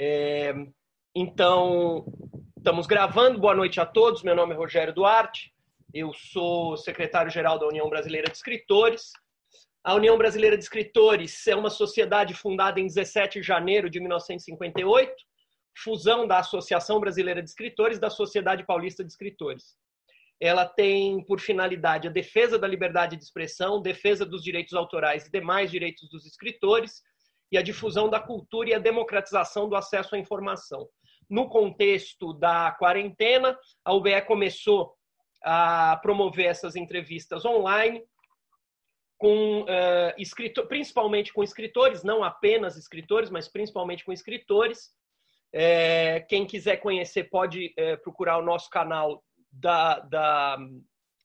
É, então, estamos gravando. Boa noite a todos. Meu nome é Rogério Duarte. Eu sou secretário-geral da União Brasileira de Escritores. A União Brasileira de Escritores é uma sociedade fundada em 17 de janeiro de 1958, fusão da Associação Brasileira de Escritores e da Sociedade Paulista de Escritores. Ela tem por finalidade a defesa da liberdade de expressão, defesa dos direitos autorais e demais direitos dos escritores e a difusão da cultura e a democratização do acesso à informação. No contexto da quarentena, a UBE começou a promover essas entrevistas online, com uh, escritor, principalmente com escritores, não apenas escritores, mas principalmente com escritores. É, quem quiser conhecer pode é, procurar o nosso canal da, da,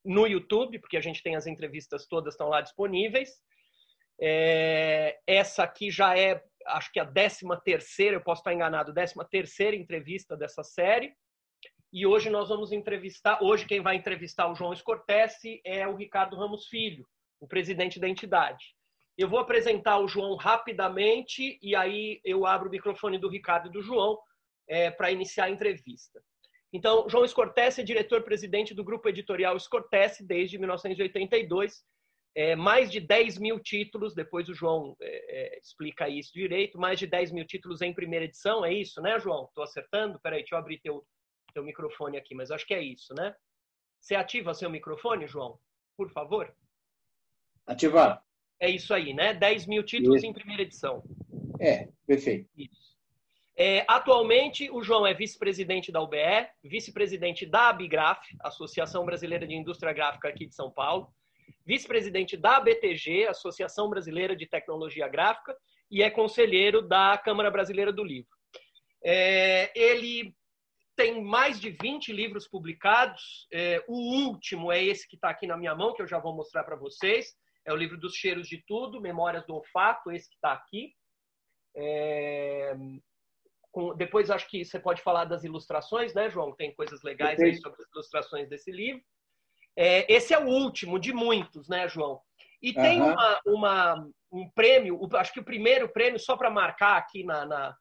no YouTube, porque a gente tem as entrevistas todas estão lá disponíveis. É, essa aqui já é, acho que a 13 terceira, eu posso estar enganado, 13 terceira entrevista dessa série. E hoje nós vamos entrevistar, hoje quem vai entrevistar o João Escortese é o Ricardo Ramos Filho, o presidente da entidade. Eu vou apresentar o João rapidamente e aí eu abro o microfone do Ricardo e do João é, para iniciar a entrevista. Então, João Escortese é diretor-presidente do Grupo Editorial Escortese desde 1982. É, mais de 10 mil títulos, depois o João é, é, explica isso direito, mais de 10 mil títulos em primeira edição, é isso, né, João? Estou acertando? Peraí, deixa eu abrir teu, teu microfone aqui, mas acho que é isso, né? Você ativa seu microfone, João? Por favor. Ativar. É isso aí, né? 10 mil títulos em primeira edição. É, perfeito. Isso. É, atualmente, o João é vice-presidente da UBE, vice-presidente da Abigraf, Associação Brasileira de Indústria Gráfica aqui de São Paulo, vice-presidente da BTG, Associação Brasileira de Tecnologia Gráfica, e é conselheiro da Câmara Brasileira do Livro. É, ele tem mais de 20 livros publicados. É, o último é esse que está aqui na minha mão, que eu já vou mostrar para vocês. É o livro dos cheiros de tudo, Memórias do Olfato, esse que está aqui. É, com, depois acho que você pode falar das ilustrações, né, João? Tem coisas legais aí sobre as ilustrações desse livro. É, esse é o último de muitos, né, João? E uhum. tem uma, uma, um prêmio, acho que o primeiro prêmio, só para marcar aqui na, na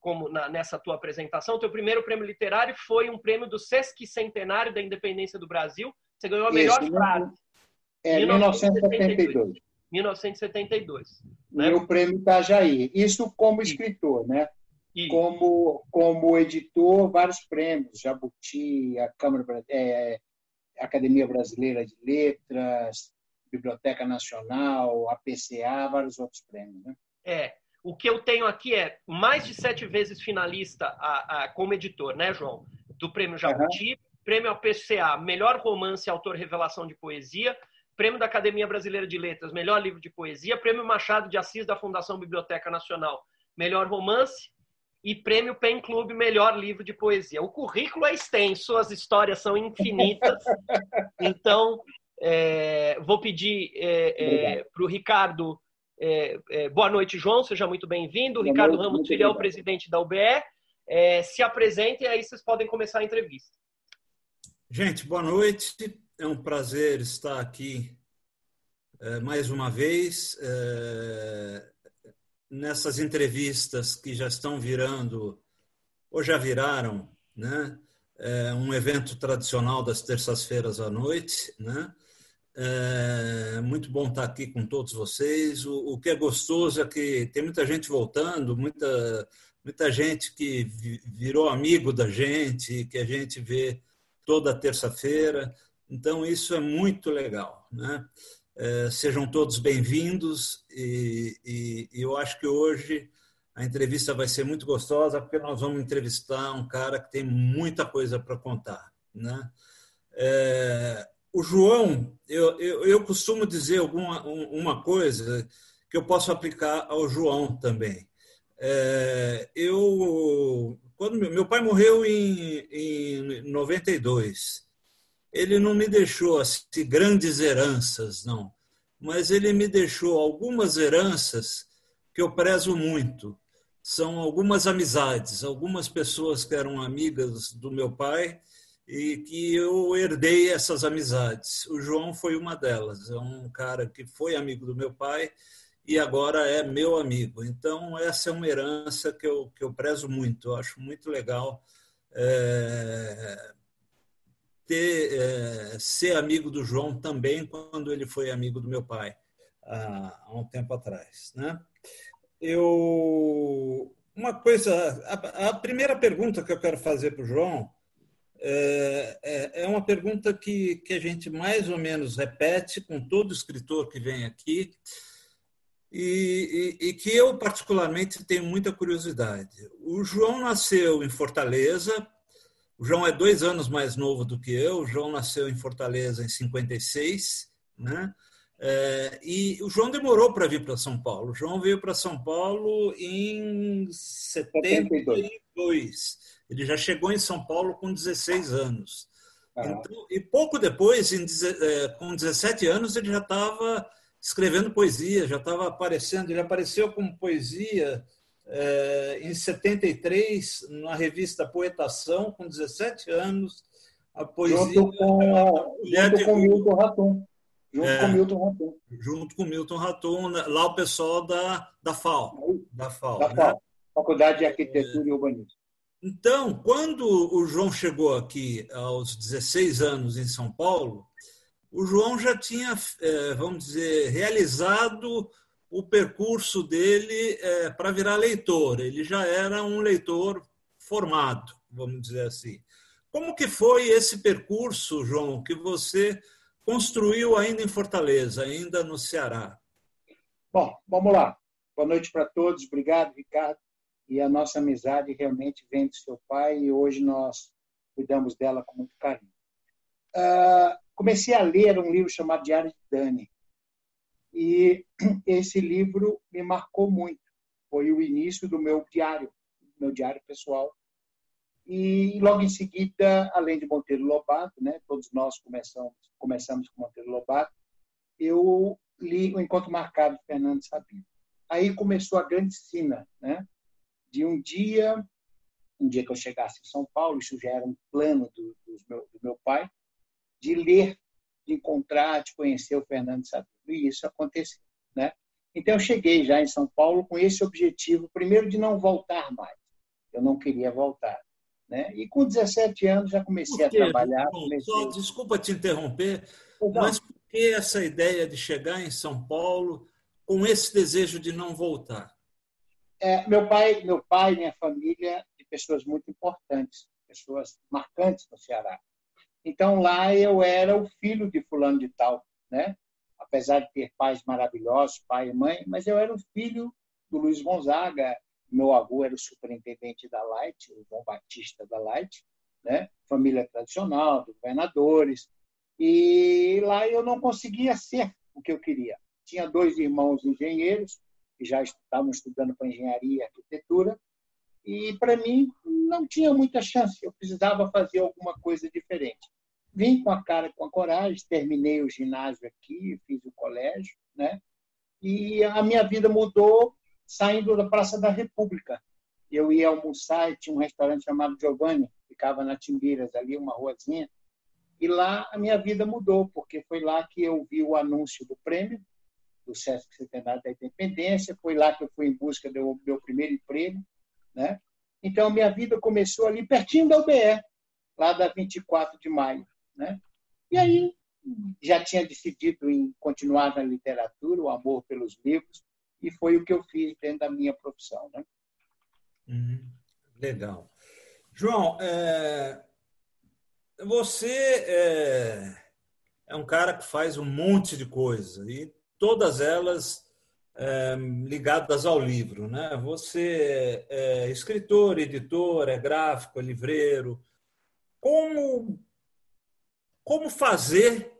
como na, nessa tua apresentação, o teu primeiro prêmio literário foi um prêmio do Sesquicentenário da Independência do Brasil. Você ganhou a melhor Esse, frase. É, 1972. 1972. Né? E o prêmio Itajaí. Isso como escritor, né? Como, como editor, vários prêmios, Jabuti, a Câmara, é, Academia Brasileira de Letras, Biblioteca Nacional, APCA, vários outros prêmios. Né? É, o que eu tenho aqui é mais de sete vezes finalista a, a, como editor, né, João? Do Prêmio Jabuti, uhum. Prêmio APCA, Melhor Romance Autor Revelação de Poesia, Prêmio da Academia Brasileira de Letras, Melhor Livro de Poesia, Prêmio Machado de Assis da Fundação Biblioteca Nacional, Melhor Romance, e Prêmio Pen Club Melhor Livro de Poesia. O currículo é extenso, as histórias são infinitas. então, é, vou pedir é, é, para o Ricardo. É, é, boa noite, João, seja muito bem-vindo. Ricardo noite, Ramos Filho é o presidente da UBE. É, se apresente e aí vocês podem começar a entrevista. Gente, boa noite. É um prazer estar aqui mais uma vez nessas entrevistas que já estão virando, ou já viraram, né? É um evento tradicional das terças-feiras à noite, né? É muito bom estar aqui com todos vocês. O, o, que é gostoso é que tem muita gente voltando, muita, muita gente que virou amigo da gente, que a gente vê toda terça-feira. Então, isso é muito legal. Né? É, sejam todos bem-vindos e, e, eu acho que hoje a entrevista vai ser muito gostosa porque nós vamos entrevistar um cara que tem muita coisa para contar, né? É, o João, eu, eu, eu, costumo dizer alguma uma coisa que eu posso aplicar ao João também. É, eu quando meu pai morreu em, em 92 ele não me deixou assim, grandes heranças, não, mas ele me deixou algumas heranças que eu prezo muito. São algumas amizades, algumas pessoas que eram amigas do meu pai e que eu herdei essas amizades. O João foi uma delas, é um cara que foi amigo do meu pai e agora é meu amigo. Então, essa é uma herança que eu, que eu prezo muito, eu acho muito legal é, ter, é, ser amigo do João também quando ele foi amigo do meu pai, há, há um tempo atrás. Né? Eu, uma coisa, a, a primeira pergunta que eu quero fazer para o João é, é, é, uma pergunta que, que a gente mais ou menos repete com todo escritor que vem aqui e, e, e, que eu particularmente tenho muita curiosidade. O João nasceu em Fortaleza. O João é dois anos mais novo do que eu. O João nasceu em Fortaleza em 56, né? É, e o João demorou para vir para São Paulo. O João veio para São Paulo em 72. Ele já chegou em São Paulo com 16 anos. Então, e pouco depois, em, é, com 17 anos, ele já estava escrevendo poesia, já estava aparecendo. Ele apareceu como poesia em 73 na revista Poetação, com 17 anos. A poesia. Junto com, junto com Milton Raton. Junto é, com Milton Raton. Junto com Milton Raton, né, lá o pessoal da, da FAO. Da FAO, da FAO né? Faculdade de Arquitetura é. e Urbanismo. Então, quando o João chegou aqui aos 16 anos em São Paulo, o João já tinha, é, vamos dizer, realizado o percurso dele é, para virar leitor. Ele já era um leitor formado, vamos dizer assim. Como que foi esse percurso, João, que você construiu ainda em Fortaleza, ainda no Ceará? Bom, vamos lá. Boa noite para todos. Obrigado, Ricardo e a nossa amizade realmente vem do seu pai e hoje nós cuidamos dela com muito carinho. Uh, comecei a ler um livro chamado Diário de Dani e esse livro me marcou muito. Foi o início do meu diário, meu diário pessoal. E logo em seguida, além de Monteiro Lobato, né, todos nós começamos, começamos com Monteiro Lobato, eu li O Encontro Marcado de Fernando Sabino. Aí começou a grande sina, né? de um dia, um dia que eu chegasse em São Paulo, isso já era um plano do, do, meu, do meu pai, de ler, de encontrar, de conhecer o Fernando Sabino. E isso aconteceu. Né? Então, eu cheguei já em São Paulo com esse objetivo, primeiro, de não voltar mais. Eu não queria voltar. Né? E com 17 anos já comecei a trabalhar. Comecei... Só, desculpa te interromper, não. mas por que essa ideia de chegar em São Paulo com esse desejo de não voltar? É, meu pai, meu pai, minha família, de pessoas muito importantes, pessoas marcantes no Ceará. Então lá eu era o filho de fulano de tal, né? Apesar de ter pais maravilhosos, pai e mãe, mas eu era o filho do Luiz Gonzaga. Meu avô era o superintendente da Light, o João Batista da Light, né? Família tradicional, dos governadores. E lá eu não conseguia ser o que eu queria. Tinha dois irmãos engenheiros, que já estavam estudando para engenharia e arquitetura, e para mim não tinha muita chance, eu precisava fazer alguma coisa diferente. Vim com a cara, com a coragem, terminei o ginásio aqui, fiz o colégio, né? E a minha vida mudou saindo da Praça da República. Eu ia almoçar e tinha um restaurante chamado Giovanni, ficava na Timbiras, ali uma ruazinha. E lá a minha vida mudou, porque foi lá que eu vi o anúncio do prêmio, do Sesc Centenário da Independência. Foi lá que eu fui em busca do meu primeiro emprego. Né? Então, minha vida começou ali pertinho da UBE, lá da 24 de maio. Né? E aí, já tinha decidido em continuar na literatura, o amor pelos livros, e foi o que eu fiz dentro da minha profissão. Né? Uhum. Legal. João, é... você é... é um cara que faz um monte de coisa e todas elas é, ligadas ao livro. Né? Você é escritor, editor, é gráfico, é livreiro. Como, como fazer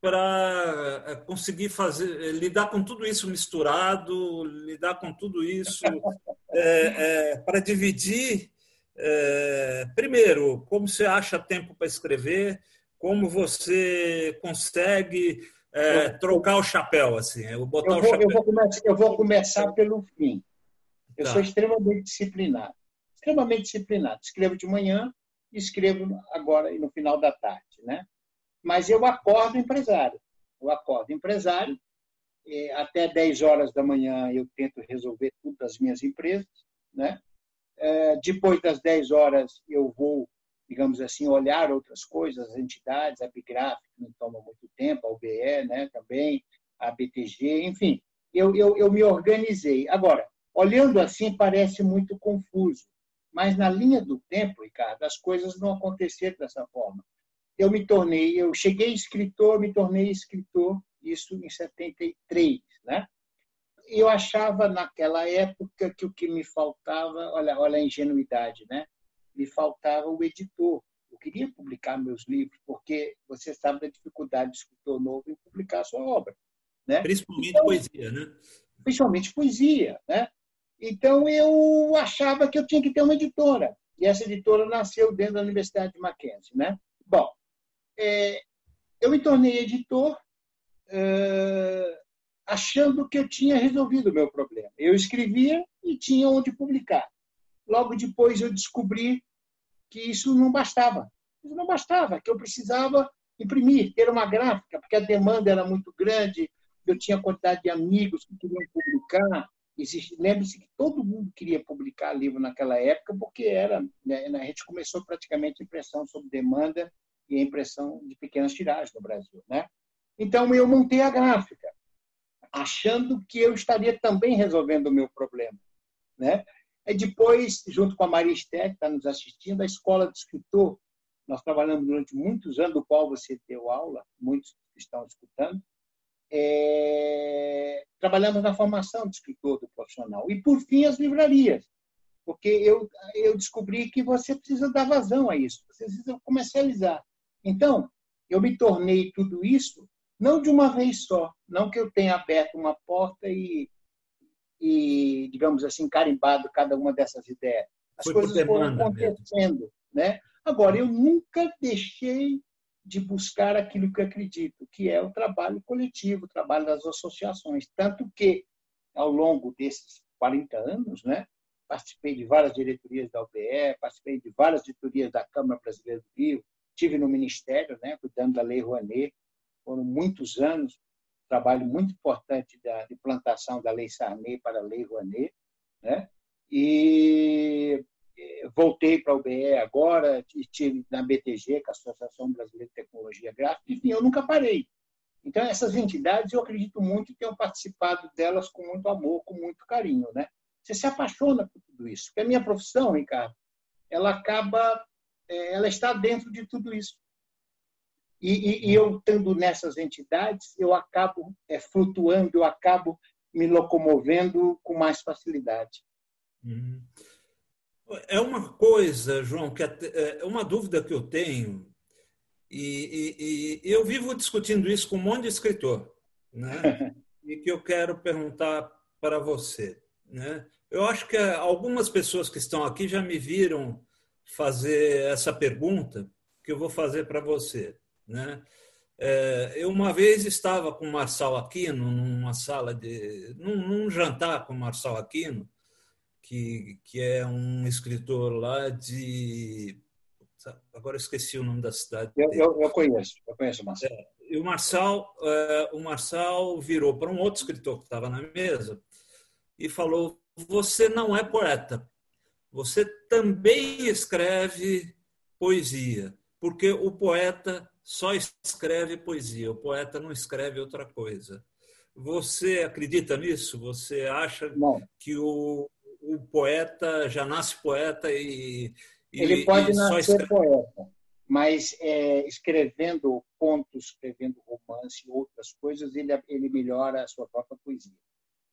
para é, conseguir fazer lidar com tudo isso misturado, lidar com tudo isso é, é, para dividir é, primeiro como você acha tempo para escrever, como você consegue trocar o chapéu, assim, eu botar eu vou, o chapéu. Eu vou, começar, eu vou começar pelo fim. Eu tá. sou extremamente disciplinado. Extremamente disciplinado. Escrevo de manhã e escrevo agora no final da tarde, né? Mas eu acordo empresário. Eu acordo empresário, até 10 horas da manhã eu tento resolver tudo das minhas empresas, né? É, depois das 10 horas eu vou, digamos assim, olhar outras coisas, as entidades, a Bigraf, que não toma muito tempo, a UBE, né, também, a BTG, enfim, eu, eu, eu me organizei. Agora, olhando assim parece muito confuso, mas na linha do tempo, Ricardo, as coisas não aconteceram dessa forma. Eu me tornei, eu cheguei escritor, me tornei escritor, isso em 73, né? Eu achava naquela época que o que me faltava, olha, olha a ingenuidade, né? Me faltava o editor. Eu queria publicar meus livros, porque você sabe da dificuldade do escritor novo em publicar a sua obra. Né? Principalmente então, poesia, né? Principalmente poesia, né? Então eu achava que eu tinha que ter uma editora. E essa editora nasceu dentro da Universidade de Mackenzie, né? Bom, é, eu me tornei editor é, achando que eu tinha resolvido o meu problema. Eu escrevia e tinha onde publicar. Logo depois eu descobri que isso não bastava. Isso não bastava, que eu precisava imprimir, ter uma gráfica, porque a demanda era muito grande, eu tinha quantidade de amigos que queriam publicar, Lembre-se que todo mundo queria publicar livro naquela época, porque era né, a gente começou praticamente a impressão sob demanda e a impressão de pequenas tiragens no Brasil. Né? Então, eu montei a gráfica, achando que eu estaria também resolvendo o meu problema. Né? E depois, junto com a Maria Esté, que está nos assistindo, a Escola do Escritor, nós trabalhamos durante muitos anos, do qual você deu aula, muitos estão escutando, é, trabalhando na formação de escritor do profissional. E, por fim, as livrarias, porque eu, eu descobri que você precisa dar vazão a isso, você precisa comercializar. Então, eu me tornei tudo isso, não de uma vez só, não que eu tenha aberto uma porta e, e digamos assim, carimbado cada uma dessas ideias. As Foi coisas foram acontecendo. Né? Agora, eu nunca deixei de buscar aquilo que eu acredito, que é o trabalho coletivo, o trabalho das associações. Tanto que, ao longo desses 40 anos, né, participei de várias diretorias da UBE, participei de várias diretorias da Câmara Brasileira do Rio, tive no Ministério, né, cuidando da Lei Rouanet, foram muitos anos, trabalho muito importante da implantação da Lei Sarney para a Lei Rouanet, né, e voltei para a UBE agora, estive na BTG, que é a Associação Brasileira de Tecnologia Gráfica, enfim, eu nunca parei. Então, essas entidades, eu acredito muito e tenho participado delas com muito amor, com muito carinho. Né? Você se apaixona por tudo isso. Porque a minha profissão, Ricardo, ela acaba, é, ela está dentro de tudo isso. E, e, e eu, estando nessas entidades, eu acabo é, flutuando, eu acabo me locomovendo com mais facilidade. Uhum. É uma coisa, João, que é uma dúvida que eu tenho, e, e, e eu vivo discutindo isso com um monte de escritor, né? e que eu quero perguntar para você. Né? Eu acho que algumas pessoas que estão aqui já me viram fazer essa pergunta que eu vou fazer para você. Né? É, eu uma vez estava com o Marçal Aquino numa sala de num, num jantar com o Marçal Aquino que, que é um escritor lá de. Agora eu esqueci o nome da cidade. Eu, eu, eu conheço, eu conheço o Marçal. É, e o Marçal, é, o Marçal virou para um outro escritor que estava na mesa e falou: Você não é poeta, você também escreve poesia, porque o poeta só escreve poesia, o poeta não escreve outra coisa. Você acredita nisso? Você acha não. que o, o poeta já nasce poeta e. e ele pode e nascer poeta, mas é, escrevendo contos, escrevendo romance e outras coisas, ele, ele melhora a sua própria poesia.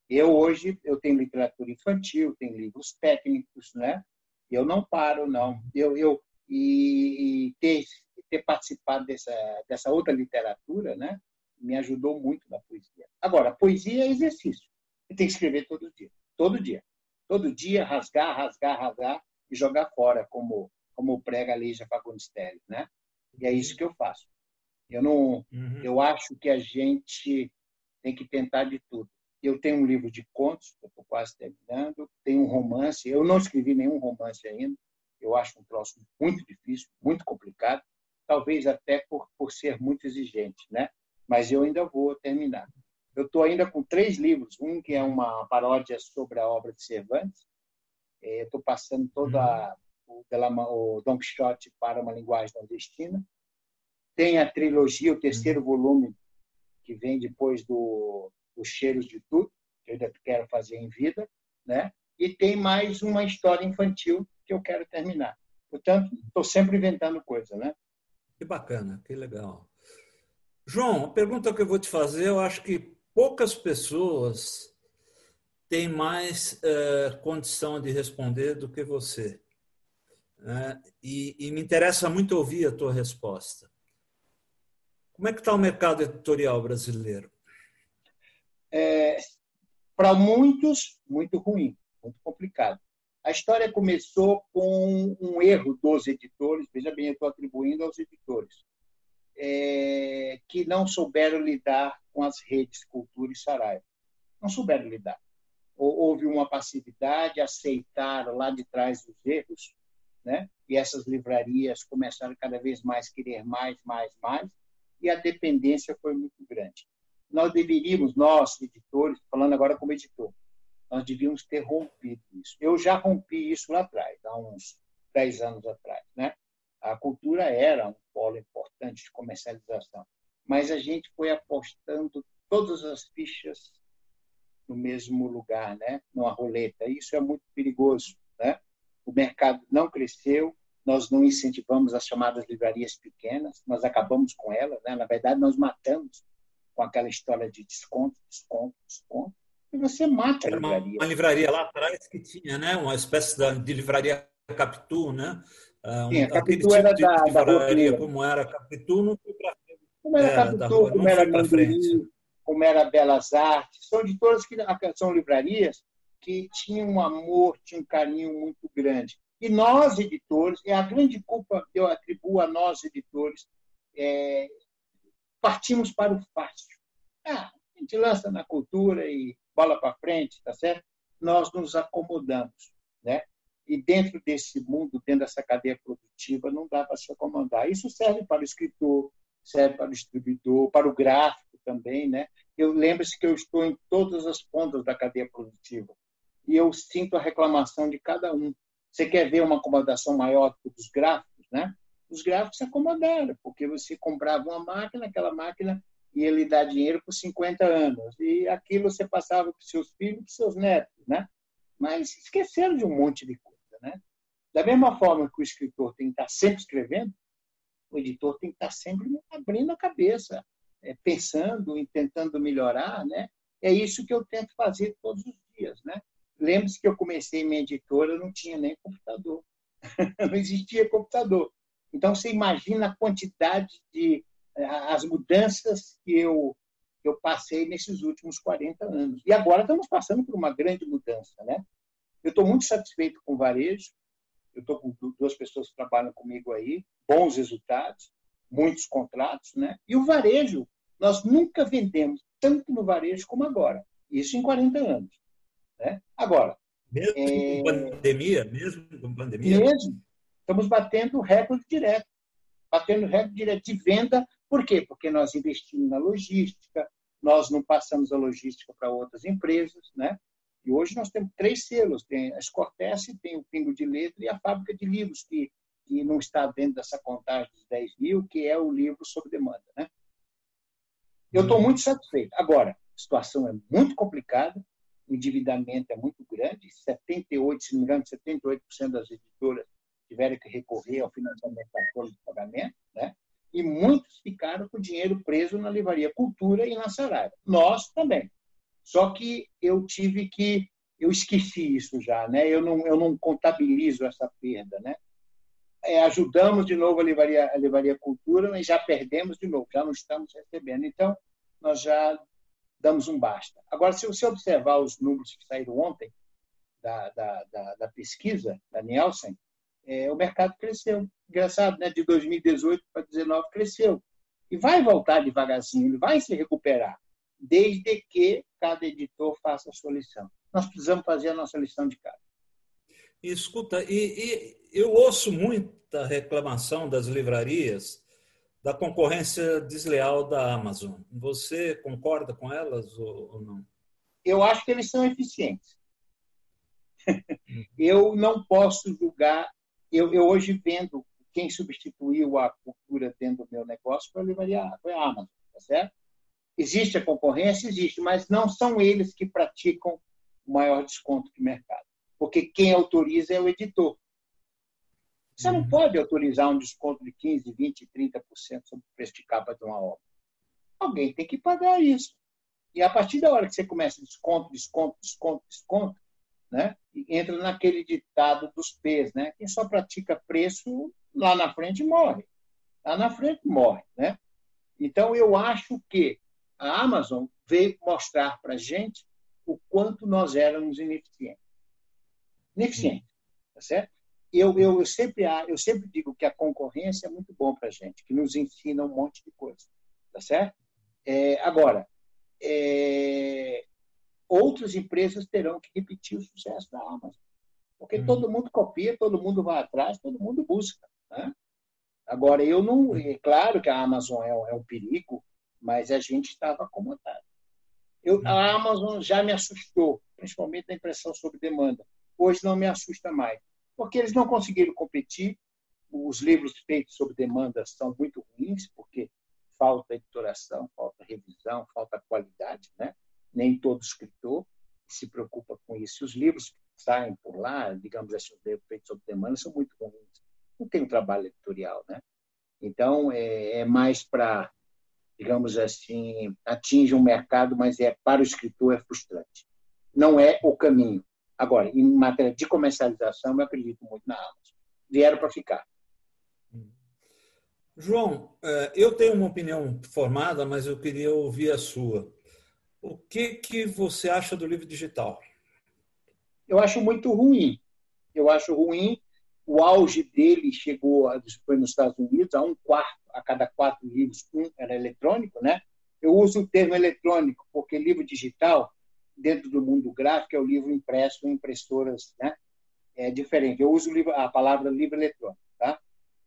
Eu hoje eu tenho literatura infantil, tenho livros técnicos, né? Eu não paro, não. Eu, eu e, e ter, ter participado dessa dessa outra literatura, né? Me ajudou muito na poesia. Agora, poesia é exercício. Você tem que escrever todo dia, todo dia todo dia rasgar, rasgar, rasgar e jogar fora, como, como prega a Lígia Fagundes Telles, né? E é isso que eu faço. Eu não, uhum. eu acho que a gente tem que tentar de tudo. Eu tenho um livro de contos, eu estou quase terminando, tenho um romance, eu não escrevi nenhum romance ainda, eu acho um troço muito difícil, muito complicado, talvez até por, por ser muito exigente, né? Mas eu ainda vou terminar. Eu estou ainda com três livros. Um que é uma paródia sobre a obra de Cervantes. Estou passando toda uhum. o, o Don Quixote para uma linguagem nordestina. Tem a trilogia, o terceiro uhum. volume, que vem depois do, do Cheiros de Tudo, que eu ainda quero fazer em vida. Né? E tem mais uma história infantil que eu quero terminar. Portanto, estou sempre inventando coisa, né? Que bacana, que legal. João, a pergunta que eu vou te fazer, eu acho que poucas pessoas têm mais é, condição de responder do que você. É, e, e, me interessa muito ouvir a tua resposta. Como é que está o mercado editorial brasileiro? É, Para muitos, muito ruim, muito complicado. A história começou com um erro dos editores, veja bem, eu estou atribuindo aos editores, é, que não souberam lidar com as redes Cultura e Saraiva. Não souberam lidar. Houve uma passividade, aceitaram lá de trás os erros, né? e essas livrarias começaram cada vez mais a querer mais, mais, mais, e a dependência foi muito grande. Nós deveríamos, nós, editores, falando agora como editor, nós devíamos ter rompido isso. Eu já rompi isso lá atrás, há uns 10 anos atrás. Né? A cultura era um polo importante de comercialização, mas a gente foi apostando todas as fichas no mesmo lugar, né? numa roleta. Isso é muito perigoso. Né? O mercado não cresceu, nós não incentivamos as chamadas livrarias pequenas, nós acabamos com elas. Né? Na verdade, nós matamos com aquela história de desconto, desconto, desconto e você mata a livraria. Uma, livraria lá atrás que tinha, né? Uma espécie de livraria Capitu, né? Ah, um, Sim, a Capitu tipo era da, da livraria, como era Capitu, não foi para. Como era, era Capitu, rua, como era Manduri, como era Belas Artes. São editoras que são livrarias que tinham um amor, tinham um carinho muito grande. E nós, editores, é a grande culpa que eu atribuo a nós, editores, é, partimos para o fácil. Ah, a gente lança na cultura e bola para frente, tá certo? Nós nos acomodamos, né? E dentro desse mundo, dentro dessa cadeia produtiva, não dá para se acomodar. Isso serve para o escritor, serve para o distribuidor, para o gráfico também, né? Eu lembro-se que eu estou em todas as pontas da cadeia produtiva e eu sinto a reclamação de cada um. Você quer ver uma acomodação maior do que os gráficos, né? Os gráficos se acomodaram, porque você comprava uma máquina, aquela máquina e ele dá dinheiro por 50 anos. E aquilo você passava para os seus filhos, para seus netos, né? Mas esqueceram de um monte de coisa? Da mesma forma que o escritor tem que estar sempre escrevendo, o editor tem que estar sempre abrindo a cabeça, é, pensando e tentando melhorar, né? É isso que eu tento fazer todos os dias, né? Lembre-se que eu comecei minha editora, não tinha nem computador. não existia computador. Então, você imagina a quantidade de as mudanças que eu, que eu passei nesses últimos 40 anos. E agora estamos passando por uma grande mudança. Né? Eu estou muito satisfeito com o varejo, eu estou com duas pessoas que trabalham comigo aí, bons resultados, muitos contratos, né? E o varejo, nós nunca vendemos tanto no varejo como agora. Isso em 40 anos. Né? Agora. Mesmo é... com pandemia? Mesmo com pandemia? Mesmo. Estamos batendo recorde direto. Batendo recorde direto de venda por quê? Porque nós investimos na logística, nós não passamos a logística para outras empresas, né? E hoje nós temos três selos, tem a Escortece, tem o Pingo de Letra e a Fábrica de Livros, que, que não está dentro dessa contagem dos 10 mil, que é o livro sob demanda, né? Eu estou muito satisfeito. Agora, a situação é muito complicada, o endividamento é muito grande, 78, se não me engano, 78% das editoras tiveram que recorrer ao financiamento da folha de pagamento, né? e muitos ficaram com o dinheiro preso na Livraria Cultura e na Saraiva. Nós também. Só que eu tive que eu esqueci isso já, né? Eu não eu não contabilizo essa perda, né? É, ajudamos de novo a livraria, a livraria Cultura, mas já perdemos de novo, já não estamos recebendo. Então, nós já damos um basta. Agora, se você observar os números que saíram ontem da, da, da, da pesquisa da Nielsen, é, o mercado cresceu. Engraçado, né? de 2018 para 2019 cresceu. E vai voltar devagarzinho, ele vai se recuperar, desde que cada editor faça a sua lição. Nós precisamos fazer a nossa lição de casa. Escuta, e, e eu ouço muita reclamação das livrarias da concorrência desleal da Amazon. Você concorda com elas ou não? Eu acho que eles são eficientes. eu não posso julgar. Eu, eu, hoje vendo quem substituiu a cultura dentro do meu negócio foi a, foi a Amazon, tá certo? Existe a concorrência? Existe, mas não são eles que praticam o maior desconto de mercado. Porque quem autoriza é o editor. Você não uhum. pode autorizar um desconto de 15%, 20%, 30% sobre o preço de capa de uma obra. Alguém tem que pagar isso. E a partir da hora que você começa desconto, desconto, desconto, desconto, né? entra naquele ditado dos P's, né? Quem só pratica preço lá na frente morre. Lá na frente morre, né? Então eu acho que a Amazon veio mostrar para a gente o quanto nós éramos ineficientes. Ineficientes, tá certo? Eu, eu, eu, sempre, eu sempre digo que a concorrência é muito bom para a gente, que nos ensina um monte de coisa, tá certo? É, agora, é, outras empresas terão que repetir o sucesso da Amazon. Porque hum. todo mundo copia, todo mundo vai atrás, todo mundo busca. Né? Agora, eu não. É claro que a Amazon é, é um perigo, mas a gente estava acomodado. Eu, a uhum. Amazon já me assustou, principalmente na impressão sobre demanda. Hoje não me assusta mais, porque eles não conseguiram competir. Os livros feitos sob demanda são muito ruins, porque falta editoração, falta revisão, falta qualidade, né? Nem todo escritor se preocupa com isso. Os livros que saem por lá, digamos assim, feitos sob demanda, são muito ruins. Não tem um trabalho editorial, né? Então, é, é mais para digamos assim, atinge um mercado, mas é para o escritor é frustrante. Não é o caminho. Agora, em matéria de comercialização, eu acredito muito na Amazon. Vieram para ficar. João, é, eu tenho uma opinião formada, mas eu queria ouvir a sua. O que, que você acha do livro digital? Eu acho muito ruim. Eu acho ruim. O auge dele chegou, foi nos Estados Unidos, a um quarto a cada quatro livros, um era eletrônico, né? Eu uso o termo eletrônico porque livro digital, dentro do mundo gráfico, é o livro impresso em impressoras, né? É diferente. Eu uso a palavra livro eletrônico, tá?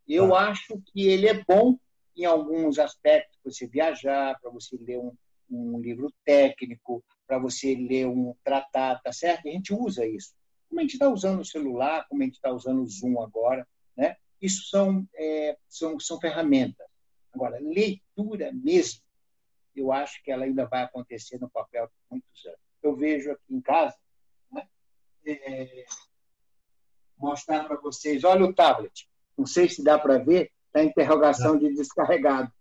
Eu ah. acho que ele é bom em alguns aspectos, para você viajar, para você ler um, um livro técnico, para você ler um tratado, tá certo? A gente usa isso. Como a gente está usando o celular, como a gente está usando o Zoom agora, né? Isso são, é, são, são ferramentas. Agora, leitura mesmo, eu acho que ela ainda vai acontecer no papel por muitos anos. Eu vejo aqui em casa, né, é, mostrar para vocês, olha o tablet. Não sei se dá para ver, está interrogação de descarregado.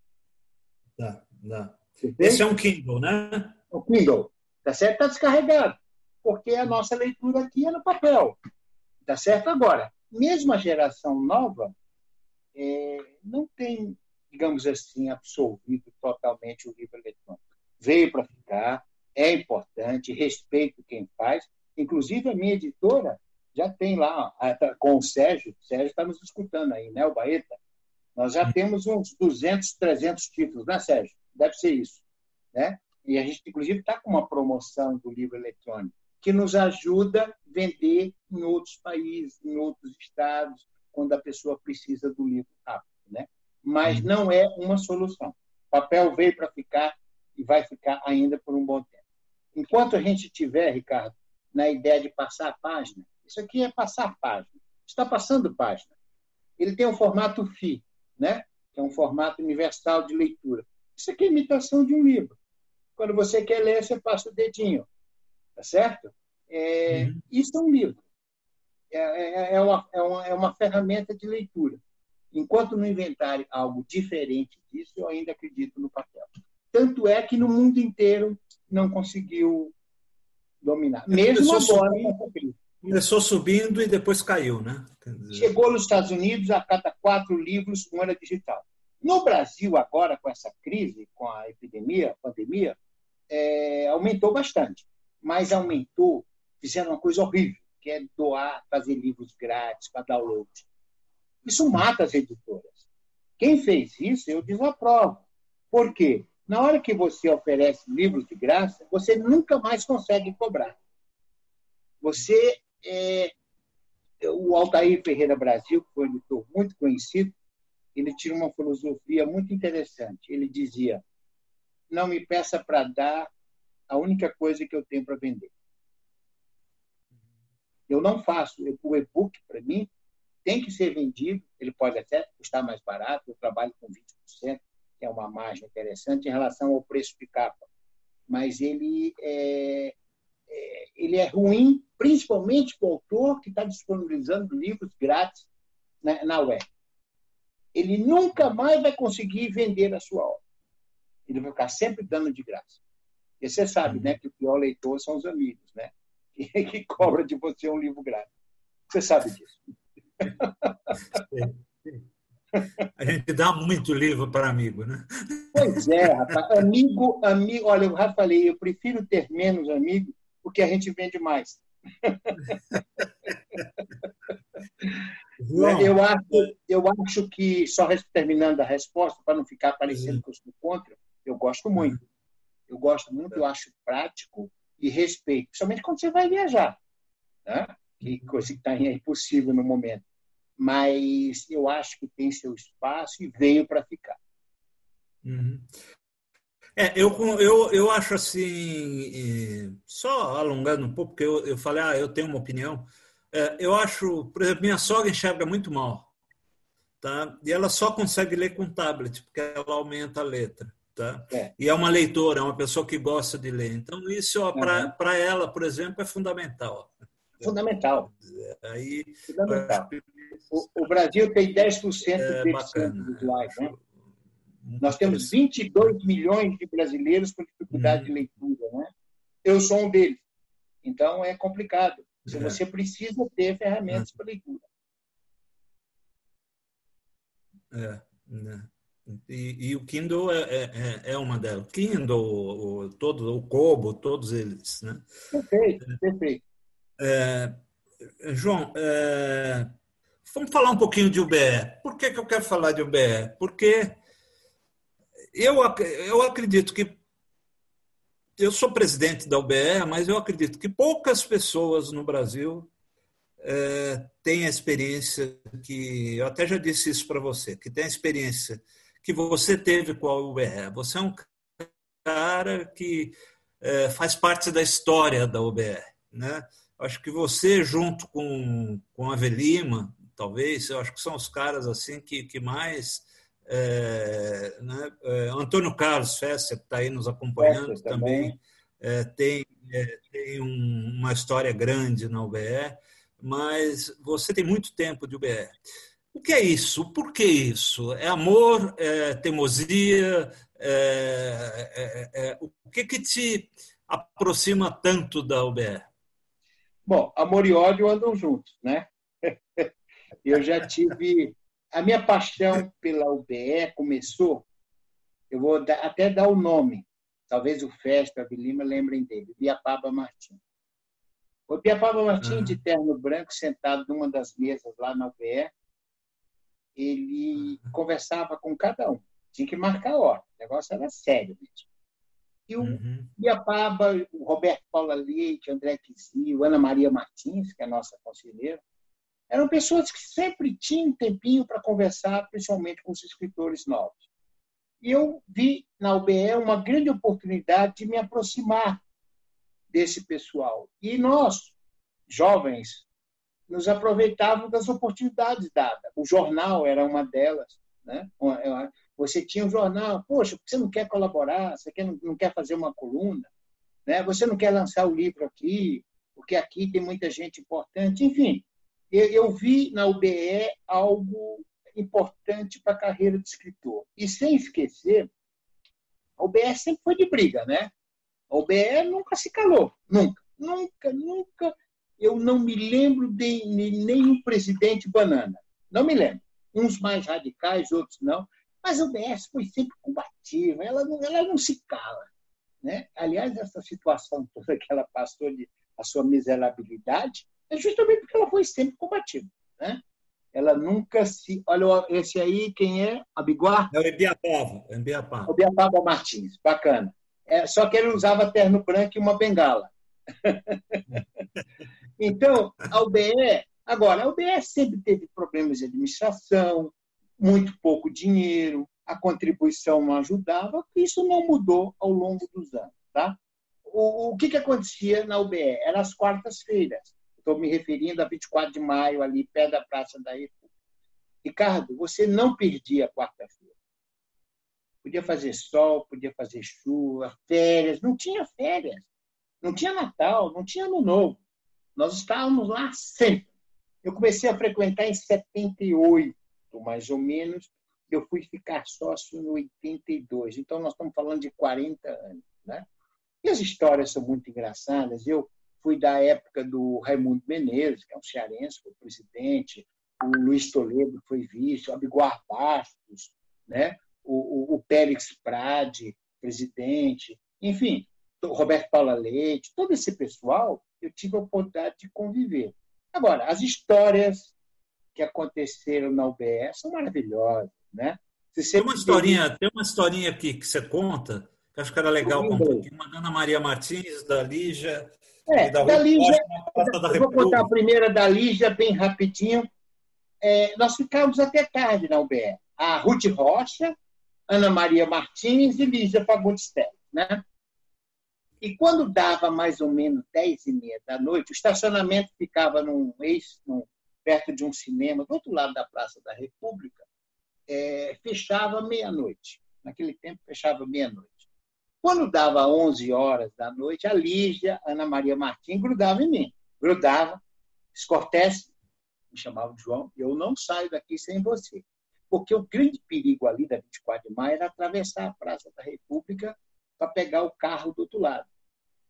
Dá, dá. Esse é um Kindle, né? O Kindle. Tá certo? Está descarregado. Porque a nossa leitura aqui é no papel. Tá certo? Agora, mesmo a geração nova é, não tem, digamos assim, absorvido totalmente o livro eletrônico. Veio para ficar, é importante, respeito quem faz. Inclusive, a minha editora já tem lá, tá, com o Sérgio, o Sérgio está nos escutando aí, né, o Baeta? Nós já temos uns 200, 300 títulos, né, Sérgio? Deve ser isso. Né? E a gente, inclusive, está com uma promoção do livro eletrônico que nos ajuda a vender em outros países, em outros estados, quando a pessoa precisa do livro rápido. Né? Mas não é uma solução. O papel veio para ficar e vai ficar ainda por um bom tempo. Enquanto a gente tiver, Ricardo, na ideia de passar a página, isso aqui é passar página. Está passando página. Ele tem um formato FI, né? que é um formato universal de leitura. Isso aqui é imitação de um livro. Quando você quer ler, você passa o dedinho. Tá certo? É, uhum. Isso é um livro. É, é, é, uma, é, uma, é uma ferramenta de leitura. Enquanto não inventarem algo diferente disso, eu ainda acredito no papel. Tanto é que no mundo inteiro não conseguiu dominar. Mesmo agora. Subindo, começou subindo e depois caiu, né? Dizer... Chegou nos Estados Unidos, a cada quatro livros, um era digital. No Brasil, agora, com essa crise, com a epidemia, a pandemia, é, aumentou bastante mas aumentou, fizeram uma coisa horrível, que é doar, fazer livros grátis para download. Isso mata as editoras. Quem fez isso, eu desaprovo. Por quê? Na hora que você oferece livros de graça, você nunca mais consegue cobrar. Você, é... o Altair Ferreira Brasil, que foi um editor muito conhecido, ele tinha uma filosofia muito interessante. Ele dizia: não me peça para dar a única coisa que eu tenho para vender. Eu não faço. O e-book, para mim, tem que ser vendido. Ele pode até custar mais barato. Eu trabalho com 20%, que é uma margem interessante em relação ao preço de capa. Mas ele é, é ele é ruim, principalmente para o autor que está disponibilizando livros grátis na, na web. Ele nunca mais vai conseguir vender a sua obra. Ele vai ficar sempre dando de graça. E você sabe, né, que o pior leitor são os amigos, né? Que, que cobra de você um livro grátis. Você sabe disso. A gente dá muito livro para amigo, né? Pois é, rapaz. Amigo, amigo. Olha, eu já falei, eu prefiro ter menos amigos porque a gente vende mais. João, eu, acho, eu acho que, só terminando a resposta, para não ficar parecendo que eu sou contra, eu gosto muito. Eu gosto muito, eu acho prático e respeito, principalmente quando você vai viajar, né? que coisa que está impossível no momento. Mas eu acho que tem seu espaço e veio para ficar. Uhum. É, eu, eu, eu acho assim, só alongando um pouco, porque eu, eu falei, ah, eu tenho uma opinião. É, eu acho, por exemplo, minha sogra enxerga muito mal, tá? E ela só consegue ler com tablet, porque ela aumenta a letra. Tá? É. E é uma leitora, é uma pessoa que gosta de ler. Então, isso uhum. para ela, por exemplo, é fundamental. Fundamental. Aí, fundamental. O, o, Brasil tem 10% é, de visuais. Né? Nós temos 22 milhões de brasileiros com dificuldade de leitura. Né? Eu sou um deles. Então, é complicado. É. Você precisa ter ferramentas é. para leitura. É, né? E, e, o Kindle é, é, é, é uma delas. Kindle, o, todo, o Kobo, todos eles. Né? Perfeito, perfeito. É, João, é, vamos falar um pouquinho de UBE. Por que, que eu quero falar de UBE? Porque eu, eu acredito que. Eu sou presidente da UBE, mas eu acredito que poucas pessoas no Brasil é, têm a experiência que. Eu até já disse isso para você, que tem a experiência que você teve com a UBE. Você é um cara que é, faz parte da história da UBE. Né? Acho que você, junto com, com a Velima, talvez, eu acho que são os caras assim que, que mais. É, né? é, Antônio Carlos Fessa, que está aí nos acompanhando também, é, tem, é, tem um, uma história grande na UBE, mas você tem muito tempo de UBE. O que é isso? Por que isso? É amor? É teimosia? É, é, é, o que, que te aproxima tanto da UBE? Bom, amor e ódio andam juntos, né? Eu já tive. A minha paixão pela UBE começou. Eu vou até dar o nome. Talvez o Festa, a Vilima lembrem dele. Biapaba Martins. O Biapaba Martins, de terno branco, sentado numa das mesas lá na UBE, ele conversava com cada um. Tinha que marcar a hora. O negócio era sério mesmo. E o uhum. Iapaba, o Roberto Paula Leite, André Quizio, Ana Maria Martins, que é a nossa conselheira, eram pessoas que sempre tinham tempinho para conversar, principalmente com os escritores novos. E eu vi na UBE uma grande oportunidade de me aproximar desse pessoal. E nós, jovens, nos aproveitavam das oportunidades dadas. O jornal era uma delas. Né? Você tinha um jornal, poxa, você não quer colaborar, você não quer fazer uma coluna, né? você não quer lançar o livro aqui, porque aqui tem muita gente importante. Enfim, eu vi na UBE algo importante para a carreira de escritor. E sem esquecer, a UBE sempre foi de briga, né? A UBE nunca se calou, nunca, nunca, nunca eu não me lembro de nenhum presidente banana. Não me lembro. Uns mais radicais, outros não. Mas o BS foi sempre combativa. Ela não, ela não se cala. Né? Aliás, essa situação toda que ela passou de a sua miserabilidade é justamente porque ela foi sempre combativa. Né? Ela nunca se. Olha, esse aí, quem é? A Biguar? É o Ibiapava. É o Ibiapava Martins. Bacana. É, só que ele usava terno branco e uma bengala. Então, a UBE, agora, a UBE sempre teve problemas de administração, muito pouco dinheiro, a contribuição não ajudava, isso não mudou ao longo dos anos. Tá? O, o que, que acontecia na UBE? Era as quartas-feiras. Estou me referindo a 24 de maio, ali, pé da Praça da República. Ricardo, você não perdia quarta-feira. Podia fazer sol, podia fazer chuva, férias, não tinha férias. Não tinha Natal, não tinha Ano Novo. Nós estávamos lá sempre. Eu comecei a frequentar em 78, mais ou menos. Eu fui ficar sócio em 82. Então, nós estamos falando de 40 anos. Né? E as histórias são muito engraçadas. Eu fui da época do Raimundo Menezes, que é um cearense, foi presidente, o Luiz Toledo foi vice, o Abiguar Bastos, né? o, o, o Périx Prade, presidente, enfim, Roberto Paula Leite, todo esse pessoal, eu tive a oportunidade de conviver. Agora, as histórias que aconteceram na UBS são maravilhosas, né? tem uma historinha, tem uma historinha aqui que você conta, que acho que era legal contar aqui, uma da Ana Maria Martins, da Lígia, é, da, da Lígia, da eu vou contar a primeira da Lígia bem rapidinho. É, nós ficamos até tarde na UBE. A Ruth Rocha, Ana Maria Martins e Lígia Fagundes Teles, né? E quando dava mais ou menos dez e meia da noite, o estacionamento ficava num, num, perto de um cinema, do outro lado da Praça da República, é, fechava meia-noite. Naquele tempo, fechava meia-noite. Quando dava 11 horas da noite, a Lígia, Ana Maria Martins, grudava em mim. Grudava, escortece, me chamava de João, eu não saio daqui sem você. Porque o grande perigo ali da 24 de maio era atravessar a Praça da República para pegar o carro do outro lado.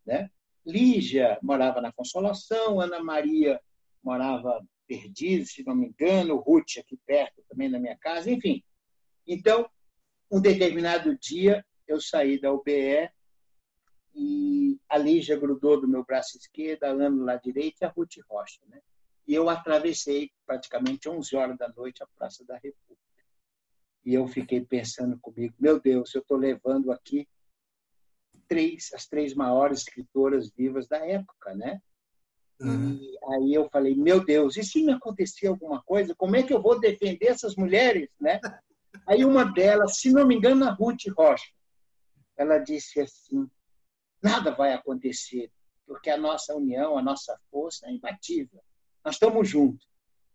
Né? Lígia morava na Consolação, Ana Maria morava Perdido, se não me engano, Ruth aqui perto também na minha casa, enfim. Então, um determinado dia, eu saí da UBE e a Lígia grudou do meu braço esquerdo, a Ana lá direito e a Ruth Rocha. Né? E eu atravessei praticamente 11 horas da noite a Praça da República. E eu fiquei pensando comigo, meu Deus, eu estou levando aqui três, as três maiores escritoras vivas da época, né? Uhum. E aí eu falei, meu Deus, e se me acontecer alguma coisa, como é que eu vou defender essas mulheres, né? Aí uma delas, se não me engano, a Ruth Rocha, ela disse assim: nada vai acontecer, porque a nossa união, a nossa força é imbatível. Nós estamos juntos.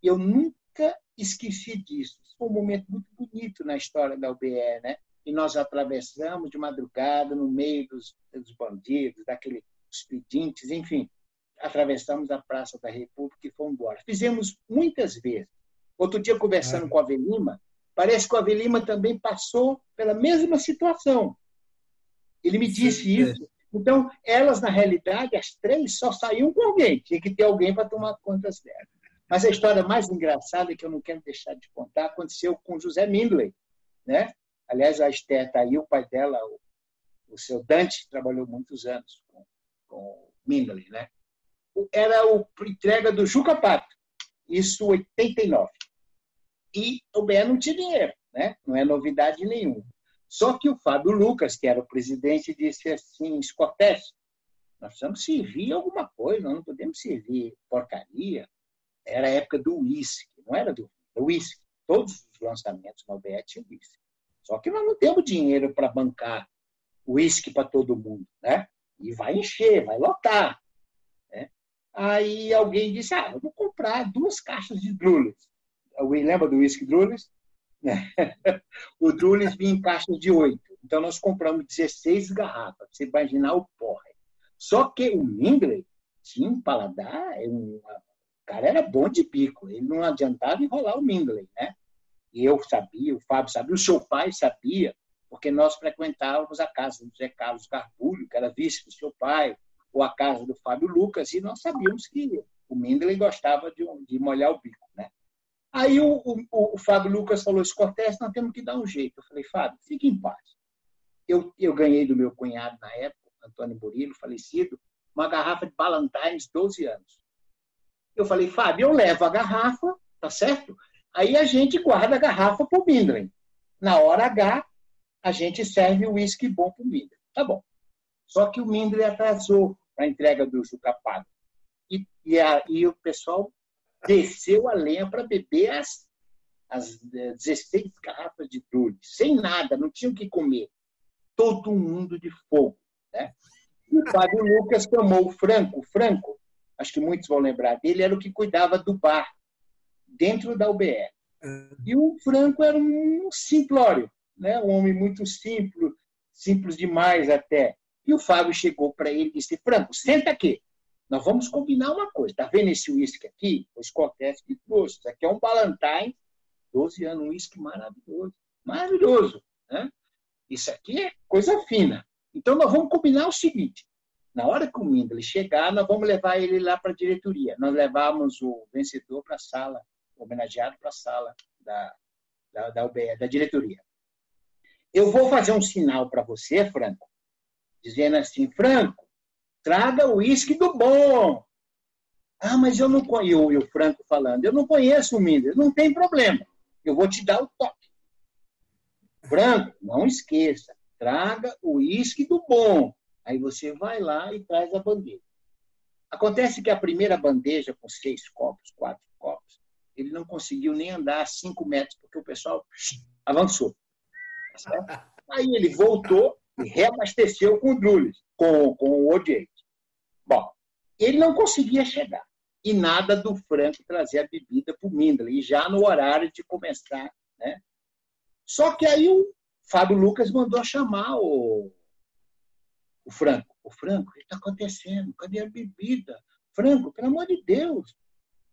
E eu nunca esqueci disso. Foi um momento muito bonito na história da UBE, né? E nós atravessamos de madrugada no meio dos, dos bandidos, daqueles pedintes, enfim, atravessamos a Praça da República e fomos embora. Fizemos muitas vezes. Outro dia, conversando é. com a Avelima, parece que o Avelima também passou pela mesma situação. Ele me disse Sim, isso. É. Então, elas, na realidade, as três só saíam com alguém. Tinha que ter alguém para tomar conta delas. Mas a história mais engraçada, que eu não quero deixar de contar, aconteceu com José Mindley. Né? Aliás, a Esther está aí, o pai dela, o, o seu Dante, trabalhou muitos anos com, com o Mindley. Né? Era a entrega do Juca Pato, isso 89. E o BE não tinha dinheiro, né? não é novidade nenhuma. Só que o Fábio Lucas, que era o presidente, disse assim: Escortece, nós precisamos servir alguma coisa, nós não podemos servir porcaria. Era a época do uísque, não era do uísque. Todos os lançamentos na OBE tinham uísque. Só que nós não temos dinheiro para bancar uísque para todo mundo, né? E vai encher, vai lotar. Né? Aí alguém disse: Ah, eu vou comprar duas caixas de. Alguém lembra do uísque Drulis? o Drulis vinha em caixas de oito. Então, nós compramos 16 garrafas. Você imaginar o porra. Só que o Mingley tinha um paladar, um, o cara era bom de pico. Ele não adiantava enrolar o Mingley, né? Eu sabia, o Fábio sabia, o seu pai sabia, porque nós frequentávamos a casa do Zé Carlos Garbulho, que era vice do seu pai, ou a casa do Fábio Lucas, e nós sabíamos que o Mindley gostava de, de molhar o bico, né? Aí o, o, o Fábio Lucas falou, Cortés, nós temos que dar um jeito. Eu falei, Fábio, fique em paz. Eu, eu ganhei do meu cunhado na época, Antônio Burilo, falecido, uma garrafa de Ballantines, 12 anos. Eu falei, Fábio, eu levo a garrafa, tá certo? Aí a gente guarda a garrafa para o Mindley. Na hora H, a gente serve o uísque bom para o Mindley. Tá bom. Só que o Mindley atrasou a entrega do Juca. E, e, a, e o pessoal desceu a lenha para beber as, as 16 garrafas de Drulles, sem nada, não tinham o que comer. Todo mundo de fogo. Né? E o Fábio Lucas chamou o Franco. O Franco, acho que muitos vão lembrar dele, era o que cuidava do bar dentro da UBE. E o Franco era um simplório, né? um homem muito simples, simples demais até. E o Fábio chegou para ele e disse: Franco, senta aqui. Nós vamos combinar uma coisa. Está vendo esse uísque aqui? O Scotch que trouxe. Isso aqui é um Ballantine, 12 anos, um uísque maravilhoso. Maravilhoso. Né? Isso aqui é coisa fina. Então, nós vamos combinar o seguinte: na hora que o Mindley chegar, nós vamos levar ele lá para a diretoria. Nós levamos o vencedor para a sala, homenageado para a sala da, da, da UBE, da diretoria. Eu vou fazer um sinal para você, Franco, dizendo assim: Franco, traga o uísque do bom. Ah, mas eu não conheço, e o Franco falando, eu não conheço o Mindley. Não tem problema, eu vou te dar o toque. Franco, não esqueça, traga o uísque do bom. Aí você vai lá e traz a bandeja. Acontece que a primeira bandeja, com seis copos, quatro copos, ele não conseguiu nem andar cinco metros, porque o pessoal avançou. Tá Aí ele voltou e reabasteceu com o Drules, com, com o OJ. Bom, ele não conseguia chegar. E nada do Franco trazer a bebida para o Mindley, já no horário de começar. Né? Só que aí o Fábio Lucas mandou chamar o, o Franco. O Franco, o que está acontecendo? Cadê a bebida? Franco, pelo amor de Deus,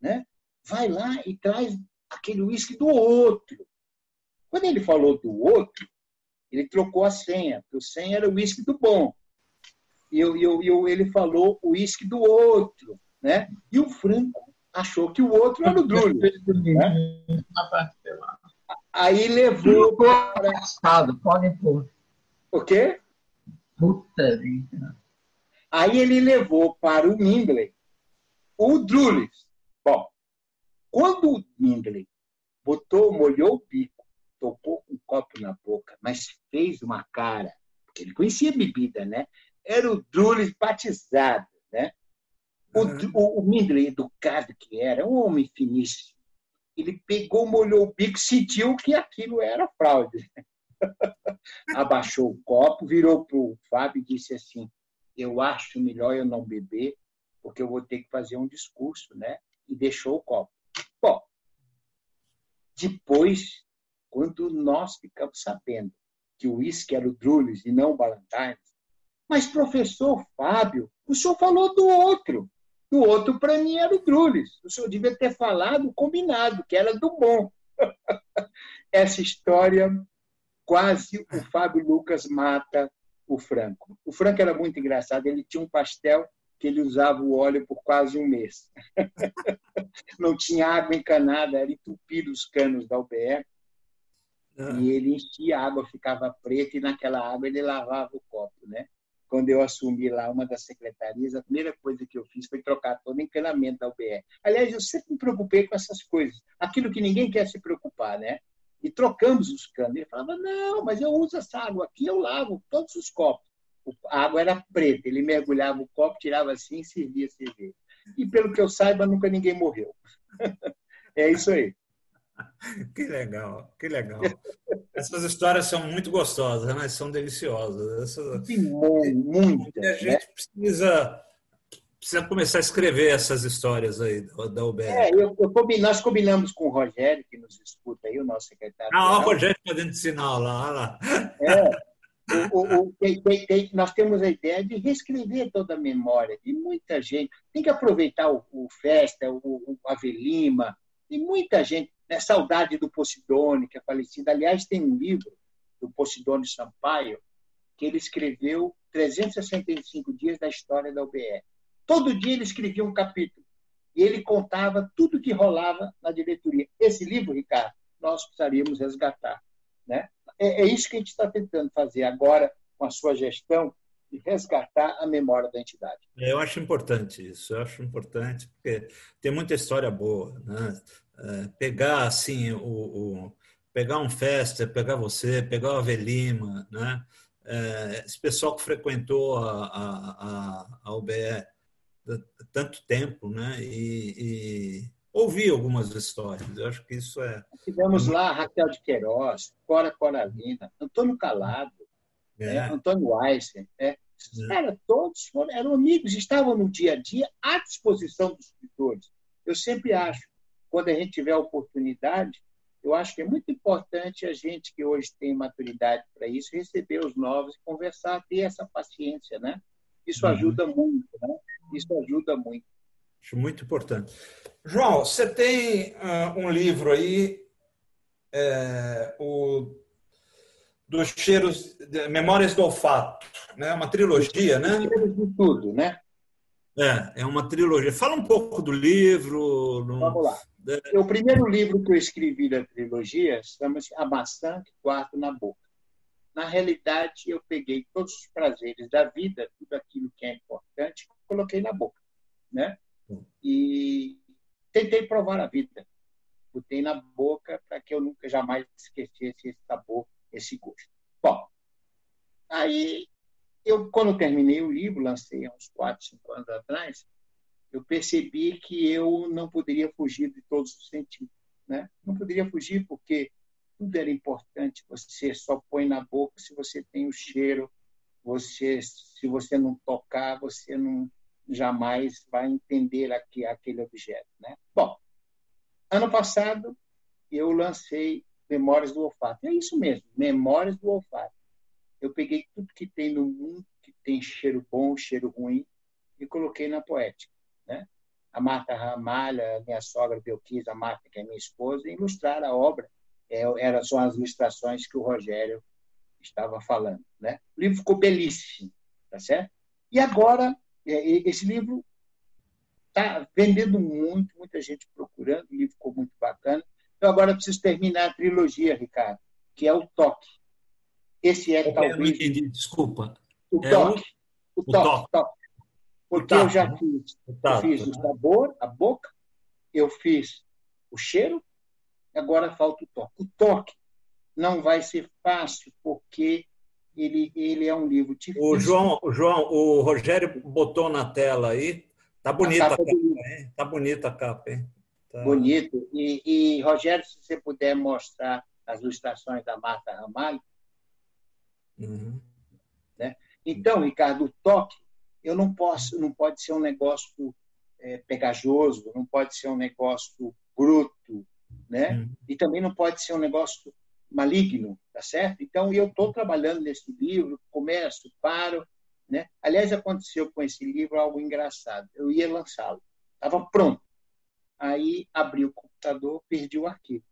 né? Vai lá e traz aquele uísque do outro. Quando ele falou do outro, ele trocou a senha, porque o senha era o uísque do bom. E eu, eu, eu, ele falou o uísque do outro. Né? E o Franco achou que o outro era o Drulho. Né? Aí levou para. Pode pôr. O quê? Puta vida. Aí ele levou para o Mindley o Drulis. Bom, quando o Mindley botou, molhou o bico, tocou um copo na boca, mas fez uma cara, porque ele conhecia bebida, né? Era o Drulis batizado, né? O, uhum. o, o Mindley, educado que era, um homem finíssimo, ele pegou, molhou o bico, sentiu que aquilo era fraude. Abaixou o copo, virou para o Fábio e disse assim: Eu acho melhor eu não beber, porque eu vou ter que fazer um discurso, né? E deixou o copo. Bom, depois, quando nós ficamos sabendo que o uísque era o Drulles e não o Ballantines, mas, professor Fábio, o senhor falou do outro. Do outro, para mim, era o Drulles. O senhor devia ter falado combinado, que era do bom. Essa história, quase o Fábio Lucas mata o Franco. O Franco era muito engraçado, ele tinha um pastel que ele usava o óleo por quase um mês. Não tinha água encanada, era entupido os canos da UBE. Ah. E ele enchia a água, ficava preta, e naquela água ele lavava o copo. Né? Quando eu assumi lá uma das secretarias, a primeira coisa que eu fiz foi trocar todo o encanamento da UBE. Aliás, eu sempre me preocupei com essas coisas, aquilo que ninguém quer se preocupar, né? E trocamos os canos. Ele falava: não, mas eu uso essa água aqui, eu lavo todos os copos a água era preta. Ele mergulhava o copo, tirava assim e servia cerveja. E pelo que eu saiba, nunca ninguém morreu. é isso aí. Que legal, que legal. Essas histórias são muito gostosas, né? São deliciosas. Essas... Muito, a gente né? precisa, precisa começar a escrever essas histórias aí da UBR. É, eu, eu, nós combinamos com o Rogério, que nos escuta aí, o nosso secretário. Ah, o Rogério está dentro de sinal lá, lá. É, o, o, tem, tem, tem, nós temos a ideia de reescrever toda a memória de muita gente. Tem que aproveitar o, o Festa, o, o Avelima, e muita gente. Né? Saudade do Posidone, que é falecido. Aliás, tem um livro do Posidone Sampaio que ele escreveu 365 dias da história da UBE. Todo dia ele escrevia um capítulo e ele contava tudo que rolava na diretoria. Esse livro, Ricardo, nós precisaríamos resgatar. Né? É, é isso que a gente está tentando fazer agora com a sua gestão, de resgatar a memória da entidade. Eu acho importante isso, eu acho importante, porque tem muita história boa. Né? É, pegar assim, o, o, pegar um festa, pegar você, pegar o Avelima, né? É, esse pessoal que frequentou a, a, a, a UBE tanto tempo, né? E, e ouvir algumas histórias. Eu acho que isso é. Tivemos lá Raquel de Queiroz, Cora Coralina, Antônio Calado, é. né? Antônio Weiser. Né? Esses caras todos foram, eram amigos, estavam no dia a dia à disposição dos escritores. Eu sempre acho, quando a gente tiver a oportunidade, eu acho que é muito importante a gente que hoje tem maturidade para isso, receber os novos e conversar, ter essa paciência, né? Isso uhum. ajuda muito, né? Isso ajuda muito. Acho muito importante. João, você tem uh, um livro aí, é, o dos cheiros, Memórias do Olfato, né? Uma trilogia, né? Cheiros de tudo, né? É, é uma trilogia. Fala um pouco do livro. No... Vamos lá. O primeiro livro que eu escrevi da trilogia chama-se A Maçã que Guardo na Boca. Na realidade, eu peguei todos os prazeres da vida, tudo aquilo que é importante, coloquei na boca, né? E tentei provar a vida. Botei na boca para que eu nunca jamais esquecesse esse sabor, esse gosto. Bom, aí eu quando terminei o livro, lancei há uns quatro, cinco anos atrás, eu percebi que eu não poderia fugir de todos os sentidos. Né? Não poderia fugir porque tudo era importante. Você só põe na boca se você tem o cheiro. Você, se você não tocar, você não jamais vai entender aqui, aquele objeto. Né? Bom, ano passado eu lancei Memórias do Olfato. É isso mesmo, Memórias do Olfato. Eu peguei tudo que tem no mundo, que tem cheiro bom, cheiro ruim, e coloquei na poética né? a Marta Ramalha, minha sogra Belquis, a Marta, que é minha esposa, ilustraram a obra. É, eram só as ilustrações que o Rogério estava falando. Né? O livro ficou belíssimo, tá certo? E agora, esse livro está vendendo muito, muita gente procurando, o livro ficou muito bacana. Então, agora eu preciso terminar a trilogia, Ricardo, que é o Toque. Esse é, eu talvez... Não entendi, desculpa. O é Toque. O, o toque, toque. toque. Porque eu já fiz, eu fiz o sabor, a boca, eu fiz o cheiro, agora falta o toque. O toque não vai ser fácil, porque ele, ele é um livro difícil. O João, o João, o Rogério botou na tela aí. Tá bonita a, capa, capa hein? Tá bonita a capa, hein? Tá... Bonito. E, e, Rogério, se você puder mostrar as ilustrações da Marta Ramalho. Uhum. Né? Então, Ricardo, o toque eu não posso, não pode ser um negócio é, pegajoso, não pode ser um negócio bruto, né? Uhum. E também não pode ser um negócio maligno, tá certo? Então eu estou trabalhando nesse livro, começo, paro, né? Aliás, aconteceu com esse livro algo engraçado. Eu ia lançá-lo, estava pronto. Aí abri o computador, perdi o arquivo.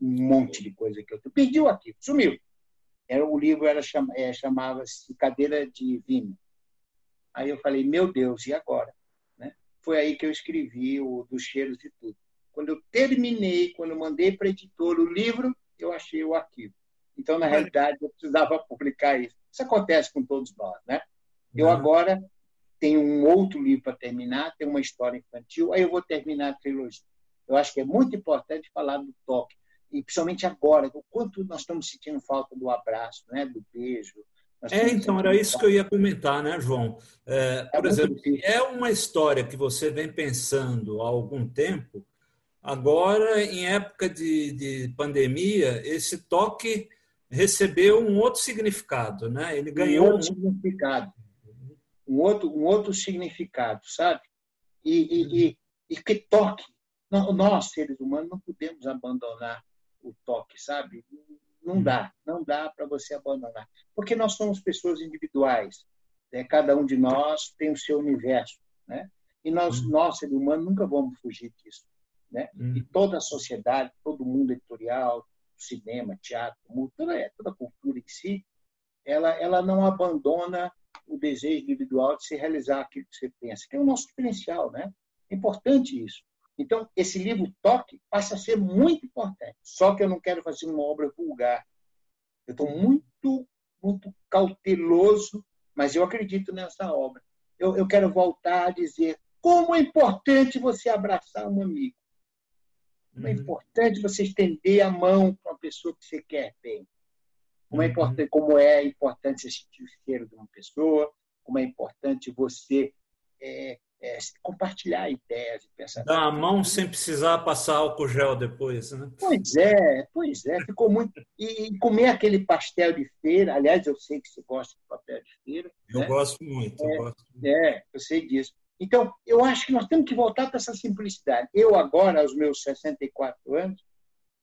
Um monte de coisa que eu perdi o arquivo, sumiu. Era o livro era é, chamava-se Cadeira de Vinho Aí eu falei, meu Deus, e agora? Né? Foi aí que eu escrevi o dos cheiros e tudo. Quando eu terminei, quando eu mandei para a editora o livro, eu achei o arquivo. Então, na realidade, eu precisava publicar isso. Isso acontece com todos nós, né? Eu uhum. agora tenho um outro livro para terminar, tenho uma história infantil, aí eu vou terminar a trilogia. Eu acho que é muito importante falar do toque, e principalmente agora, o quanto nós estamos sentindo falta do abraço, né, do beijo, é, então, era isso que eu ia comentar, né, João? É, é por exemplo, é uma história que você vem pensando há algum tempo, agora, em época de, de pandemia, esse toque recebeu um outro significado, né? Ele ganhou um outro significado. Um outro, um outro significado, sabe? E, e, e, e que toque. Nós, seres humanos, não podemos abandonar o toque, sabe? Não hum. dá, não dá para você abandonar. Porque nós somos pessoas individuais. Né? Cada um de nós tem o seu universo. Né? E nós, hum. nós, seres humanos, nunca vamos fugir disso. Né? Hum. E toda a sociedade, todo o mundo editorial, cinema, teatro, toda, é, toda a cultura em si, ela, ela não abandona o desejo individual de se realizar aquilo que você pensa, que é o nosso diferencial. Né? É importante isso. Então, esse livro Toque passa a ser muito importante. Só que eu não quero fazer uma obra vulgar. Eu estou muito, muito cauteloso, mas eu acredito nessa obra. Eu, eu quero voltar a dizer como é importante você abraçar um amigo. Como é uhum. importante você estender a mão para uma pessoa que você quer bem. Como é uhum. importante, como é importante você sentir o cheiro de uma pessoa, como é importante você é, é, compartilhar ideias e pensamentos. Dar a mão sem precisar passar álcool gel depois, né? Pois é, pois é. Ficou muito. E comer aquele pastel de feira, aliás, eu sei que você gosta de pastel de feira. Eu né? gosto muito. É, eu gosto muito. é, eu sei disso. Então, eu acho que nós temos que voltar para essa simplicidade. Eu, agora, aos meus 64 anos,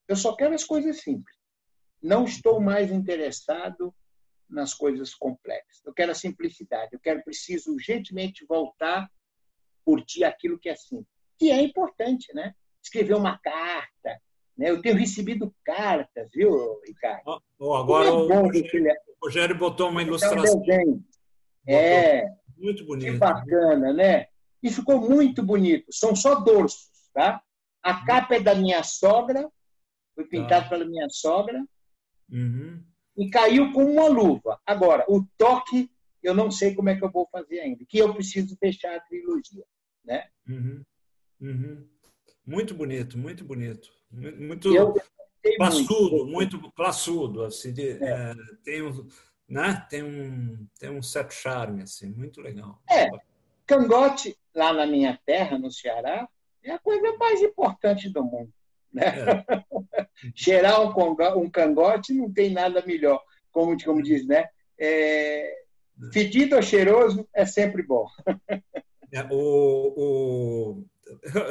eu só quero as coisas simples. Não estou mais interessado nas coisas complexas. Eu quero a simplicidade. Eu quero, preciso urgentemente voltar curtir aquilo que é simples. E é importante, né? Escrever uma carta. Né? Eu tenho recebido cartas, viu, Ricardo? Oh, agora é o, Rogério, o Rogério botou uma ilustração. Um é. Muito bonito. Que bacana, né? E ficou muito bonito. São só dorsos, tá? A capa é da minha sogra, foi pintado tá. pela minha sogra. Uhum. E caiu com uma luva. Agora, o toque, eu não sei como é que eu vou fazer ainda, que eu preciso deixar a trilogia né? Uhum. Uhum. Muito bonito, muito bonito. Muito classudo, muito. muito classudo. Assim, de, é. É, tem, um, né? tem, um, tem um certo charme, assim, muito legal. É, cangote, lá na minha terra, no Ceará, é a coisa mais importante do mundo. Né? É. Cheirar um, um cangote não tem nada melhor, como, como diz, né? É, fedido ou cheiroso é sempre bom. É, o, o,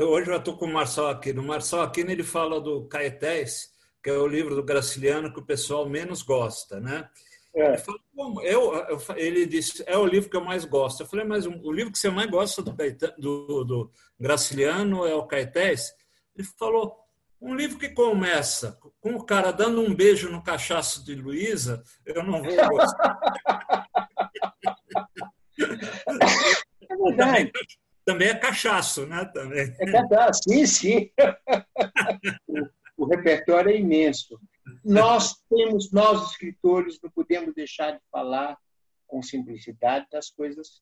hoje eu estou com o Marcel Aquino. O Marcel Aquino ele fala do Caetés, que é o livro do Graciliano que o pessoal menos gosta, né? É. Ele, fala, eu, eu, ele disse, é o livro que eu mais gosto. Eu falei, mas o livro que você mais gosta do, do, do Graciliano é o Caetés? Ele falou, um livro que começa com o cara dando um beijo no cachaço de Luísa, eu não vou gostar. verdade. Também, também, é cachaço, né? Também. É cachaço, sim, sim. o repertório é imenso. Nós temos, nós escritores, não podemos deixar de falar com simplicidade das coisas.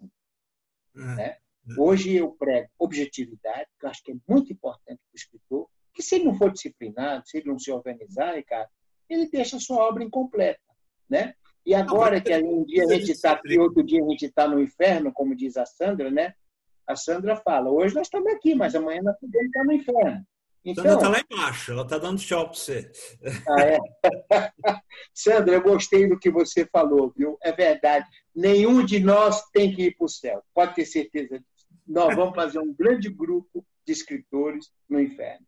É. Né? Hoje eu prego objetividade, que eu acho que é muito importante para o escritor, que se ele não for disciplinado, se ele não se organizar, cara, ele deixa a sua obra incompleta. Né? E agora que um dia a gente está aqui, outro dia a gente está no inferno, como diz a Sandra, né? A Sandra fala, hoje nós estamos aqui, mas amanhã nós podemos estar no inferno. Então, Sandra está lá embaixo, ela está dando tchau para você. Ah, é? Sandra, eu gostei do que você falou, viu? É verdade. Nenhum de nós tem que ir para o céu, pode ter certeza disso. Nós vamos fazer um grande grupo de escritores no inferno.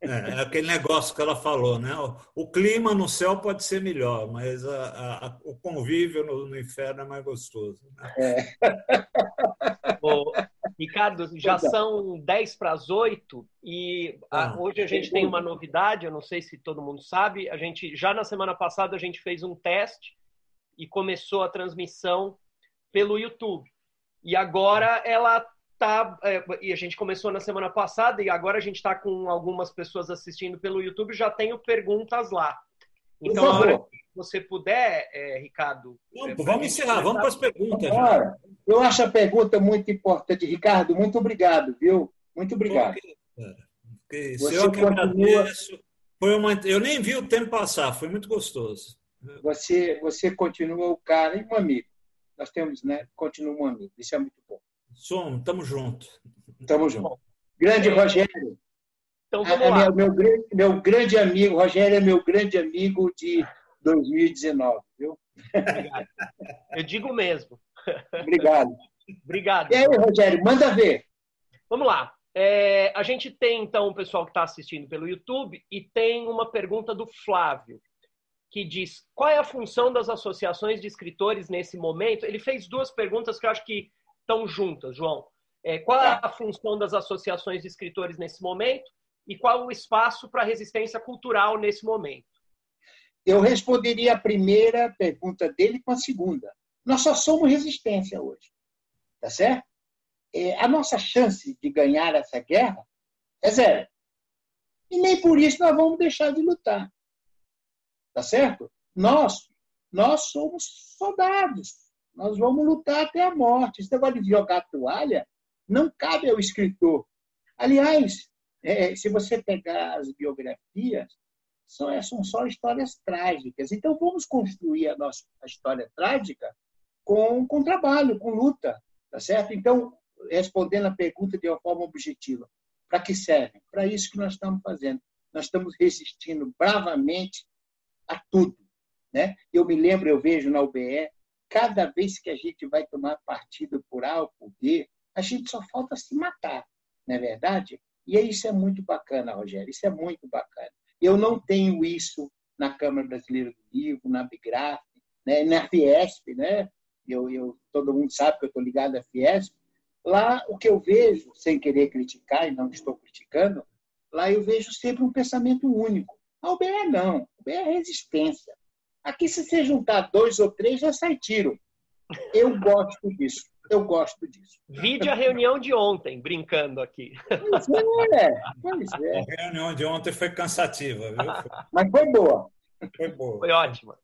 É, é, aquele negócio que ela falou, né? O, clima no céu pode ser melhor, mas a, a, o convívio no, no, inferno é mais gostoso. Né? É. Ô, Ricardo, já são 10 para as 8 e a, ah, hoje a gente tem uma novidade, eu não sei se todo mundo sabe, a gente já na semana passada a gente fez um teste e começou a transmissão pelo YouTube. E agora ela tá. É, e a gente começou na semana passada e agora a gente está com algumas pessoas assistindo pelo YouTube. Já tenho perguntas lá. Então, a hora que você puder, é, Ricardo. Não, é, vamos encerrar, vamos para as perguntas. eu acho a pergunta muito importante. Ricardo, muito obrigado, viu? Muito obrigado. Okay, Você eu que continua... agradeço. Foi uma... Eu nem vi o tempo passar, foi muito gostoso. Você, você continua o cara e um amigo. Nós temos, né? Continua um amigo. Isso é muito bom. Somos, tamo junto. Tamo junto. Grande Rogério. Então ah, vamos lá. Meu, meu, meu grande amigo, Rogério é meu grande amigo de 2019, viu? Obrigado. Eu digo mesmo. Obrigado. Obrigado. E aí, Rogério, manda ver. Vamos lá. É, a gente tem, então, o pessoal que está assistindo pelo YouTube e tem uma pergunta do Flávio, que diz qual é a função das associações de escritores nesse momento. Ele fez duas perguntas que eu acho que estão juntas, João. É, qual é a função das associações de escritores nesse momento e qual o espaço para a resistência cultural nesse momento? Eu responderia a primeira pergunta dele com a segunda. Nós só somos resistência hoje, tá certo? É, a nossa chance de ganhar essa guerra é zero. E nem por isso nós vamos deixar de lutar, tá certo? Nós, nós somos soldados, nós vamos lutar até a morte. Esse negócio de jogar toalha não cabe ao escritor. Aliás, é, se você pegar as biografias, são, é, são só histórias trágicas. Então, vamos construir a nossa a história trágica com, com trabalho, com luta. Tá certo? Então, respondendo a pergunta de uma forma objetiva. Para que servem? Para isso que nós estamos fazendo. Nós estamos resistindo bravamente a tudo. Né? Eu me lembro, eu vejo na UBE, cada vez que a gente vai tomar partido por A ou por B, a gente só falta se matar, não é verdade? E isso é muito bacana, Rogério, isso é muito bacana. Eu não tenho isso na Câmara Brasileira do Livro, na Bigraf, né, na Fiesp, né? Eu, eu, todo mundo sabe que eu estou ligado à Fiesp. Lá, o que eu vejo, sem querer criticar, e não estou criticando, lá eu vejo sempre um pensamento único. A UBE não, a UBE é resistência. Aqui, se você juntar dois ou três, já sai tiro. Eu gosto disso. Eu gosto disso. Vide a reunião de ontem, brincando aqui. Pois é, pois é. A reunião de ontem foi cansativa, viu? Mas foi boa. Foi boa. Foi ótima.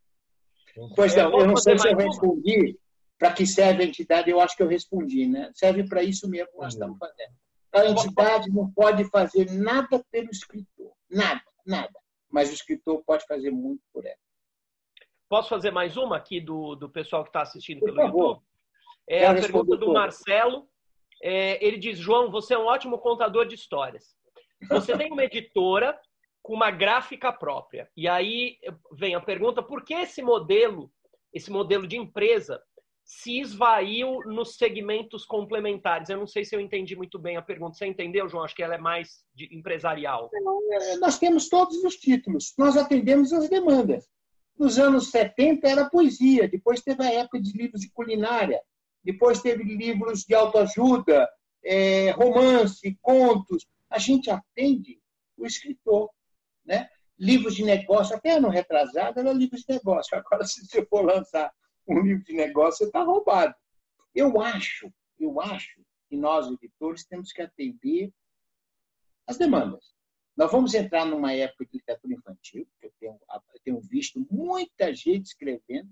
Pois não, eu não sei se eu respondi para que serve a entidade, eu acho que eu respondi, né? Serve para isso mesmo que nós estamos fazendo. A entidade não pode fazer nada pelo escritor. Nada, nada. Mas o escritor pode fazer muito por ela. Posso fazer mais uma aqui do, do pessoal que está assistindo pelo. YouTube? É a pergunta do Marcelo. É, ele diz: João, você é um ótimo contador de histórias. Você tem uma editora com uma gráfica própria. E aí vem a pergunta: por que esse modelo, esse modelo de empresa, se esvaiu nos segmentos complementares? Eu não sei se eu entendi muito bem a pergunta. Você entendeu, João? Acho que ela é mais empresarial. É, nós temos todos os títulos, nós atendemos as demandas. Nos anos 70 era poesia, depois teve a época de livros de culinária, depois teve livros de autoajuda, é, romance, contos. A gente atende o escritor. Né? Livros de negócio, até ano retrasado era livros de negócio. Agora, se você for lançar um livro de negócio, você está roubado. Eu acho, eu acho que nós, editores, temos que atender as demandas. Nós vamos entrar numa época de literatura infantil, que eu tenho, eu tenho visto muita gente escrevendo,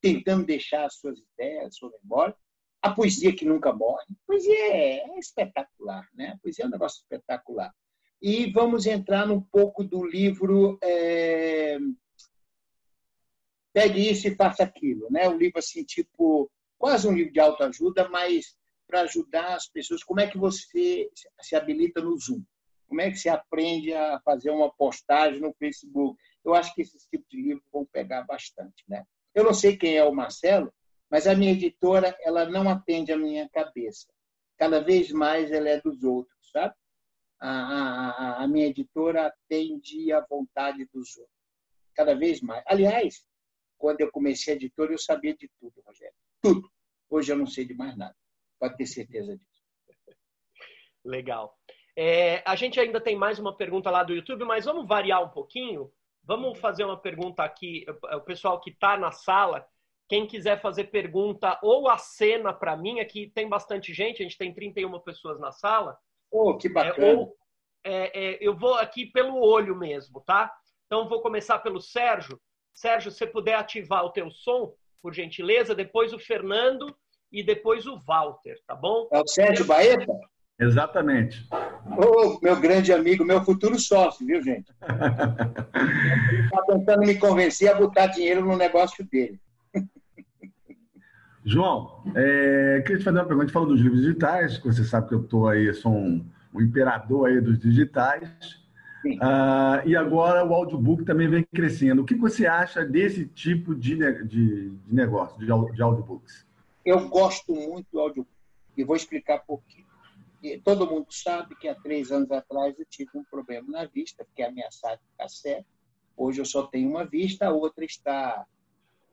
tentando deixar as suas ideias, a sua memória. A poesia que nunca morre. A poesia é, é espetacular, né? A poesia é um negócio espetacular. E vamos entrar num pouco do livro é... Pegue isso e faça aquilo, né? Um livro assim, tipo, quase um livro de autoajuda, mas para ajudar as pessoas. Como é que você se habilita no Zoom? Como é que se aprende a fazer uma postagem no Facebook? Eu acho que esses tipos de livros vão pegar bastante, né? Eu não sei quem é o Marcelo, mas a minha editora ela não atende a minha cabeça. Cada vez mais ela é dos outros, sabe? A, a, a minha editora atende a vontade dos outros. Cada vez mais. Aliás, quando eu comecei a editora, eu sabia de tudo, Rogério. Tudo. Hoje eu não sei de mais nada. Pode ter certeza disso. Legal. É, a gente ainda tem mais uma pergunta lá do YouTube, mas vamos variar um pouquinho. Vamos fazer uma pergunta aqui. O pessoal que está na sala, quem quiser fazer pergunta ou a cena para mim, aqui tem bastante gente, a gente tem 31 pessoas na sala. Oh, que bacana. É, ou, é, é, eu vou aqui pelo olho mesmo, tá? Então vou começar pelo Sérgio. Sérgio, se você puder ativar o teu som, por gentileza, depois o Fernando e depois o Walter, tá bom? É o Sérgio Baeta? Exatamente. Ô, meu grande amigo, meu futuro sócio, viu, gente? Ele está tentando me convencer a botar dinheiro no negócio dele. João, é, queria te fazer uma pergunta. A gente falou dos livros digitais, que você sabe que eu estou aí, sou um, um, imperador aí dos digitais. Uh, e agora o audiobook também vem crescendo. O que você acha desse tipo de, de, de negócio, de, de audiobooks? Eu gosto muito do audiobook e vou explicar por quê. E todo mundo sabe que há três anos atrás eu tive um problema na vista, fiquei ameaçado de ficar cego. Hoje eu só tenho uma vista, a outra está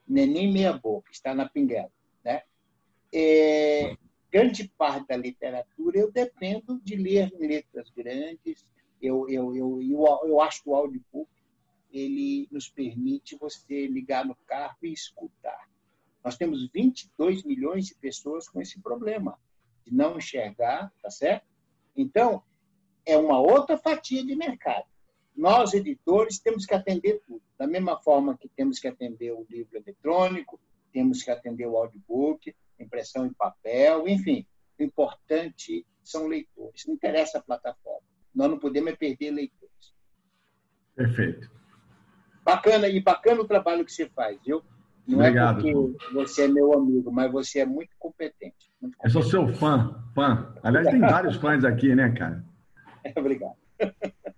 nem meia boca, está na pinguela. Né? É, grande parte da literatura eu dependo de ler letras grandes. Eu, eu, eu, eu, eu acho que o audiobook ele nos permite você ligar no carro e escutar. Nós temos 22 milhões de pessoas com esse problema de não enxergar, tá certo? Então, é uma outra fatia de mercado. Nós, editores, temos que atender tudo. Da mesma forma que temos que atender o livro eletrônico, temos que atender o audiobook, impressão em papel, enfim. O importante são leitores. Não interessa a plataforma. Nós não podemos é perder leitores. Perfeito. Bacana, e bacana o trabalho que você faz, viu? Não Obrigado. é porque você é meu amigo, mas você é muito competente. Muito competente. Eu sou seu fã, fã. Aliás, tem vários fãs aqui, né, cara? Obrigado.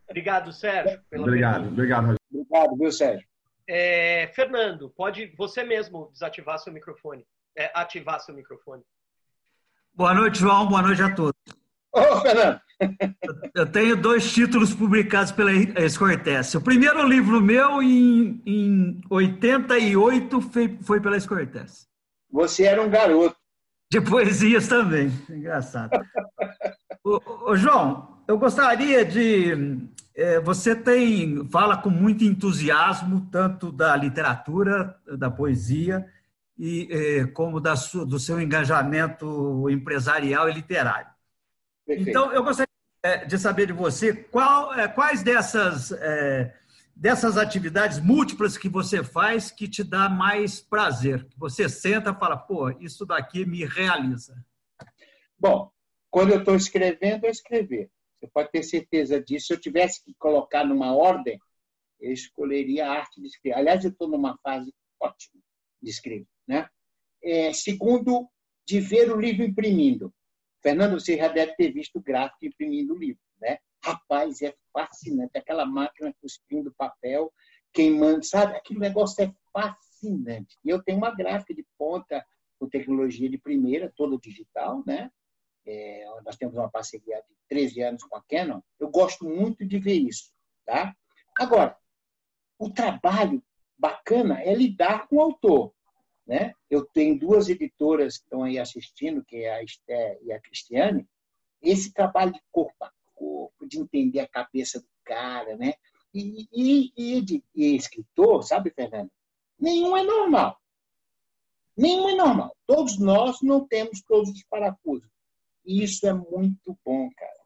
Obrigado, Sérgio. obrigado, pergunta. obrigado. Obrigado, viu, Sérgio? É, Fernando, pode você mesmo desativar seu microfone, é, ativar seu microfone. Boa noite, João. Boa noite a todos. Ô, Fernando. Eu tenho dois títulos publicados pela Escortece. O primeiro livro meu, em, em 88, foi, foi pela Escortece. Você era um garoto. De poesias também. Engraçado. ô, ô, João, eu gostaria de. É, você tem fala com muito entusiasmo tanto da literatura, da poesia, e é, como da, do seu engajamento empresarial e literário. Perfeito. Então, eu gostaria é, de saber de você qual, é, quais dessas, é, dessas atividades múltiplas que você faz que te dá mais prazer. Você senta e fala, pô, isso daqui me realiza. Bom, quando eu estou escrevendo, é escrever. Você pode ter certeza disso. Se eu tivesse que colocar numa ordem, eu escolheria a arte de escrever. Aliás, eu estou numa fase ótima de escrever. Né? É, segundo, de ver o livro imprimindo. Fernando, você já deve ter visto o gráfico imprimindo o livro, né? Rapaz, é fascinante. Aquela máquina cuspindo papel, queimando, sabe? Aquele negócio é fascinante. E eu tenho uma gráfica de ponta com tecnologia de primeira, toda digital, né? É, nós temos uma parceria de 13 anos com a Canon. Eu gosto muito de ver isso, tá? Agora, o trabalho bacana é lidar com o autor. Né? Eu tenho duas editoras que estão aí assistindo, que é a Esté e a Cristiane. Esse trabalho de corpo a corpo, de entender a cabeça do cara, né? E, e, e de e escritor, sabe, Fernando? Nenhum é normal. Nenhum é normal. Todos nós não temos todos os parafusos. E isso é muito bom, cara.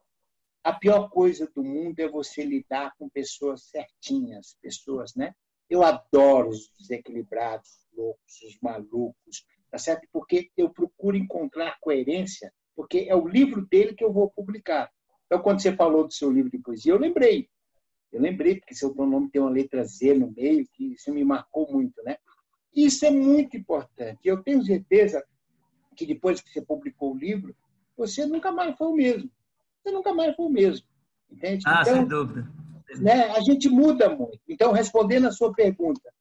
A pior coisa do mundo é você lidar com pessoas certinhas, pessoas, né? Eu adoro os desequilibrados, loucos, os malucos, tá certo? Porque eu procuro encontrar coerência, porque é o livro dele que eu vou publicar. Então, quando você falou do seu livro de poesia, eu lembrei. Eu lembrei, porque seu nome tem uma letra Z no meio, que isso me marcou muito, né? Isso é muito importante. Eu tenho certeza que depois que você publicou o livro, você nunca mais foi o mesmo. Você nunca mais foi o mesmo. Entende? Ah, então, sem dúvida. Né, a gente muda muito. Então, respondendo a sua pergunta,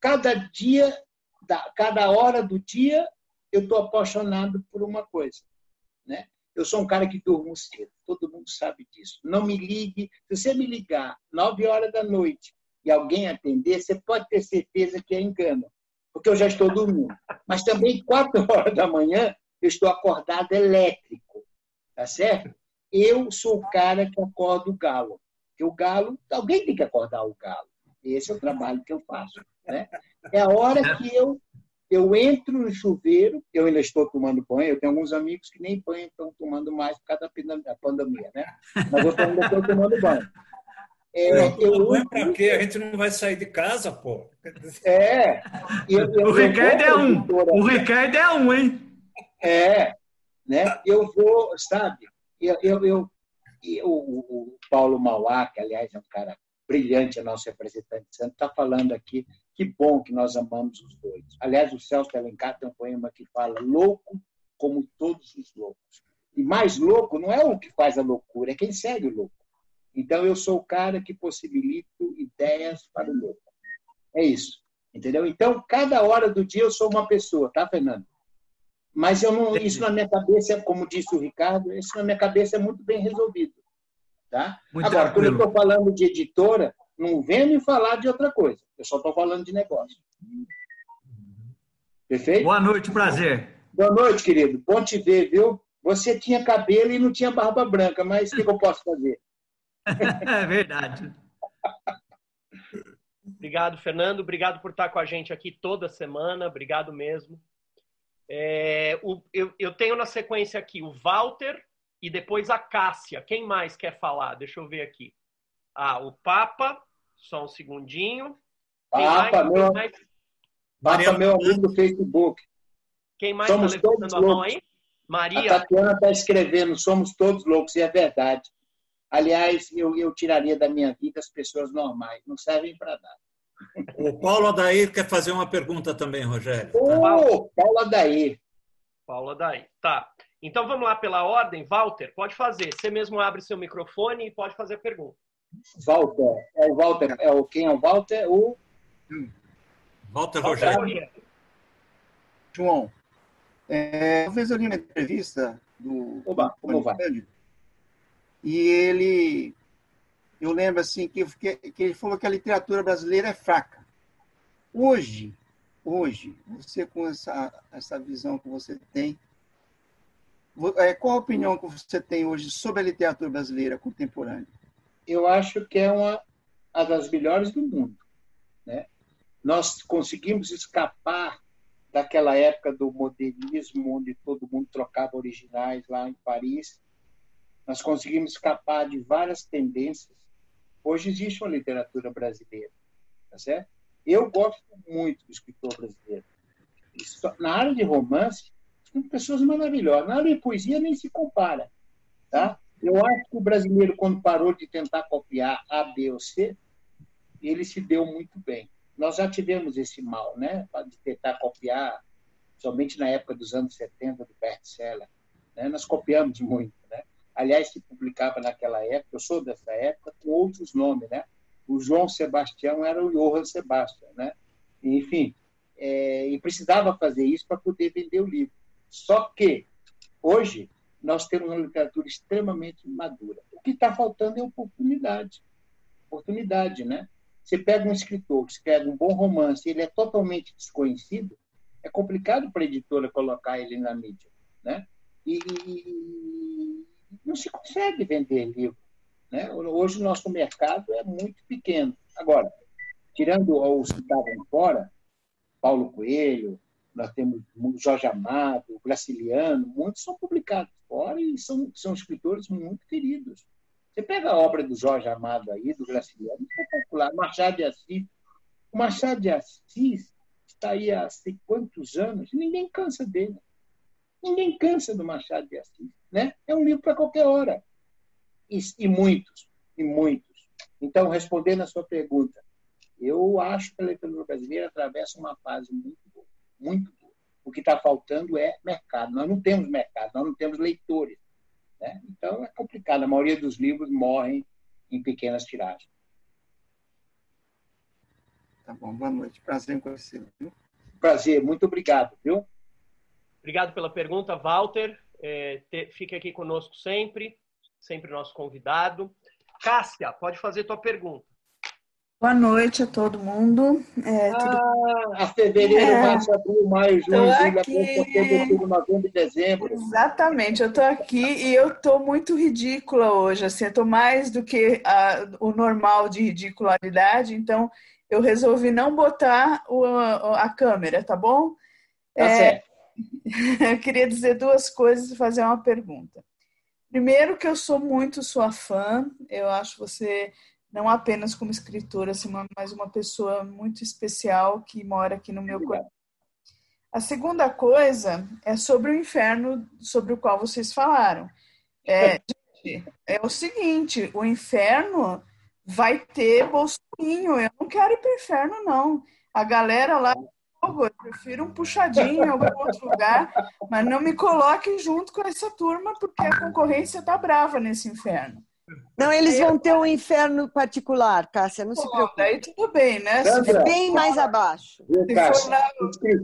cada dia da, cada hora do dia eu estou apaixonado por uma coisa. Né? Eu sou um cara que durmo cedo, todo mundo sabe disso. Não me ligue, se você me ligar nove horas da noite e alguém atender, você pode ter certeza que é engano, porque eu já estou dormindo. Mas também quatro horas da manhã eu estou acordado elétrico, tá certo? Eu sou o cara que acorda o galo. Porque o galo, alguém tem que acordar o galo. Esse é o trabalho que eu faço. Né? É a hora que eu, eu entro no chuveiro, eu ainda estou tomando banho, eu tenho alguns amigos que nem banho estão tomando mais por causa da pandemia, né? Mas eu ainda estou tomando banho. É, eu banho para quê? A gente não vai sair de casa, pô. É. Eu, eu, o Ricardo é um. O Ricardo é um, hein? É. Né? Eu vou, sabe? Eu, eu, eu, eu o, o Paulo Mauá, que aliás é um cara brilhante, a nosso representante santo, está falando aqui que bom que nós amamos os dois. Aliás, o Celso Alencar tem um poema que fala louco como todos os loucos. E mais louco não é o que faz a loucura, é quem segue o louco. Então, eu sou o cara que possibilito ideias para o louco. É isso. Entendeu? Então, cada hora do dia eu sou uma pessoa, tá, Fernando? Mas eu não, isso na minha cabeça, como disse o Ricardo, isso na minha cabeça é muito bem resolvido. Tá? Muito Agora, quando eu estou falando de editora, não venha me falar de outra coisa. Eu só estou falando de negócio. Perfeito? Boa noite, prazer. Boa noite, querido. Bom te ver, viu? Você tinha cabelo e não tinha barba branca, mas o que, que eu posso fazer? é verdade. Obrigado, Fernando. Obrigado por estar com a gente aqui toda semana. Obrigado mesmo. É, o, eu, eu, tenho na sequência aqui o Walter, e depois a Cássia. Quem mais quer falar? Deixa eu ver aqui. Ah, o Papa, só um segundinho. Quem Papa, mais? meu, mais? Papa, meu amigo do Facebook. Quem mais está levantando a mão aí? Maria. A Tatiana está escrevendo, somos todos loucos, e é verdade. Aliás, eu, eu tiraria da minha vida as pessoas normais, não servem para nada. O Paulo Adair quer fazer uma pergunta também, Rogério. Ô, Paulo Adair. Paulo Adair, tá. Então vamos lá pela ordem. Walter, pode fazer. Você mesmo abre seu microfone e pode fazer a pergunta. Walter, é o Walter, é o quem é o Walter? O Walter Rogério. João, é, uma vez eu li uma entrevista do Oba, como vai? e ele, eu lembro assim que, que, que ele falou que a literatura brasileira é fraca. Hoje, hoje, você com essa, essa visão que você tem, qual a opinião que você tem hoje sobre a literatura brasileira contemporânea? Eu acho que é uma, uma das melhores do mundo. Né? Nós conseguimos escapar daquela época do modernismo, onde todo mundo trocava originais lá em Paris. Nós conseguimos escapar de várias tendências. Hoje existe uma literatura brasileira, tá certo? Eu gosto muito do escritor brasileiro. Na área de romance, são pessoas maravilhosas. Na área de poesia nem se compara, tá? Eu acho que o brasileiro, quando parou de tentar copiar A, B ou C, ele se deu muito bem. Nós já tivemos esse mal, né? De tentar copiar, somente na época dos anos 70 do best-seller. Né? Nós copiamos muito, né? Aliás, se publicava naquela época, eu sou dessa época, com outros nomes, né? O João Sebastião era o Johann Sebastian, né? Enfim, é, e precisava fazer isso para poder vender o livro. Só que, hoje, nós temos uma literatura extremamente madura. O que está faltando é oportunidade. Oportunidade, né? Você pega um escritor que escreve um bom romance ele é totalmente desconhecido, é complicado para a editora colocar ele na mídia, né? E, e não se consegue vender livro, né? Hoje o nosso mercado é muito pequeno. Agora, tirando os que estavam fora, Paulo Coelho, nós temos Jorge Amado, Graciliano, muitos são publicados fora e são, são escritores muito queridos. Você pega a obra do Jorge Amado aí, do Graciliano, é popular, Machado de Assis. O Machado de Assis está aí há sei quantos anos, ninguém cansa dele. Ninguém cansa do Machado de Assis. Né? É um livro para qualquer hora. E, e muitos, e muitos. Então, respondendo a sua pergunta, eu acho que a literatura brasileira atravessa uma fase muito muito boa. O que está faltando é mercado. Nós não temos mercado, nós não temos leitores. Né? Então é complicado. A maioria dos livros morrem em pequenas tiragens. Tá bom, boa noite. Prazer em conhecê-lo. Prazer, muito obrigado, viu? Obrigado pela pergunta, Walter. É, te, fique aqui conosco sempre, sempre nosso convidado. Cássia, pode fazer tua pergunta. Boa noite a todo mundo. É, tudo... Ah, a fevereiro, é, março, abril, maio, junho, julho, agosto, outubro, novembro e dezembro. Exatamente, eu estou aqui e eu estou muito ridícula hoje. Assim, eu estou mais do que a, o normal de ridicularidade, então eu resolvi não botar o, a câmera, tá bom? Tá é, certo. eu queria dizer duas coisas e fazer uma pergunta. Primeiro, que eu sou muito sua fã, eu acho você não apenas como escritora, assim, mas uma pessoa muito especial que mora aqui no meu coração. A segunda coisa é sobre o inferno sobre o qual vocês falaram. É, é o seguinte, o inferno vai ter bolsinho. Eu não quero ir para o inferno, não. A galera lá, eu prefiro um puxadinho em algum outro lugar, mas não me coloque junto com essa turma, porque a concorrência tá brava nesse inferno. Não, eles vão ter um inferno particular, Cássia, não Pô, se preocupe. Aí tudo bem, né? é bem mais abaixo.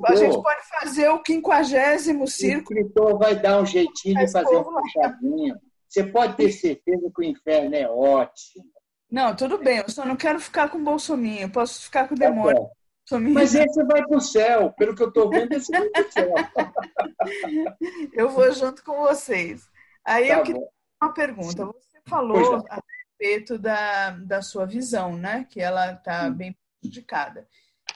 a gente pode fazer o quinquagésimo círculo. O escritor vai dar um jeitinho de fazer um puxadinho. Você pode ter certeza que o inferno é ótimo. Não, tudo bem, eu só não quero ficar com o Bolsominho, posso ficar com o tá demônio. Tá Mas esse vai para o céu, pelo que eu estou vendo, esse vai para o céu. eu vou junto com vocês. Aí tá eu queria uma pergunta. Você falou a respeito da, da sua visão, né? Que ela está bem prejudicada.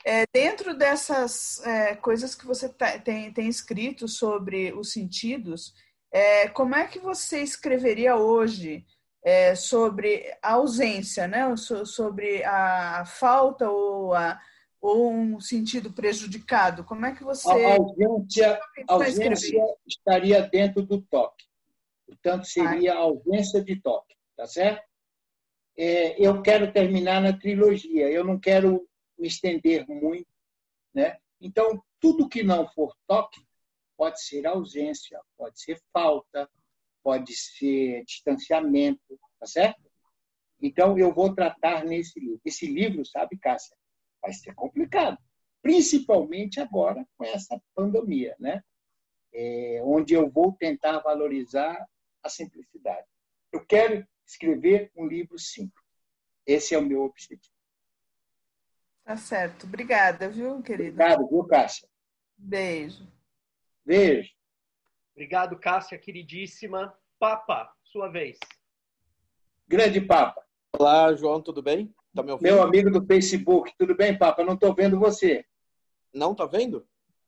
É, dentro dessas é, coisas que você tá, tem, tem escrito sobre os sentidos, é, como é que você escreveria hoje é, sobre a ausência, né? So, sobre a falta ou, a, ou um sentido prejudicado? Como é que você. A ausência, a ausência estaria dentro do toque. Portanto, seria a ausência de toque, tá certo? É, eu quero terminar na trilogia. Eu não quero me estender muito. Né? Então, tudo que não for toque pode ser ausência, pode ser falta, pode ser distanciamento, tá certo? Então, eu vou tratar nesse livro. Esse livro, sabe, Cássia, vai ser complicado, principalmente agora com essa pandemia, né? É, onde eu vou tentar valorizar a simplicidade. Eu quero escrever um livro simples. Esse é o meu objetivo. Tá certo. Obrigada, viu, querido? Obrigado, viu, Cássia? Beijo. Beijo. Obrigado, Cássia, queridíssima. Papa, sua vez. Grande Papa. Olá, João, tudo bem? Tá me ouvindo? Meu amigo do Facebook, tudo bem, Papa? Não estou vendo você. Não tá vendo?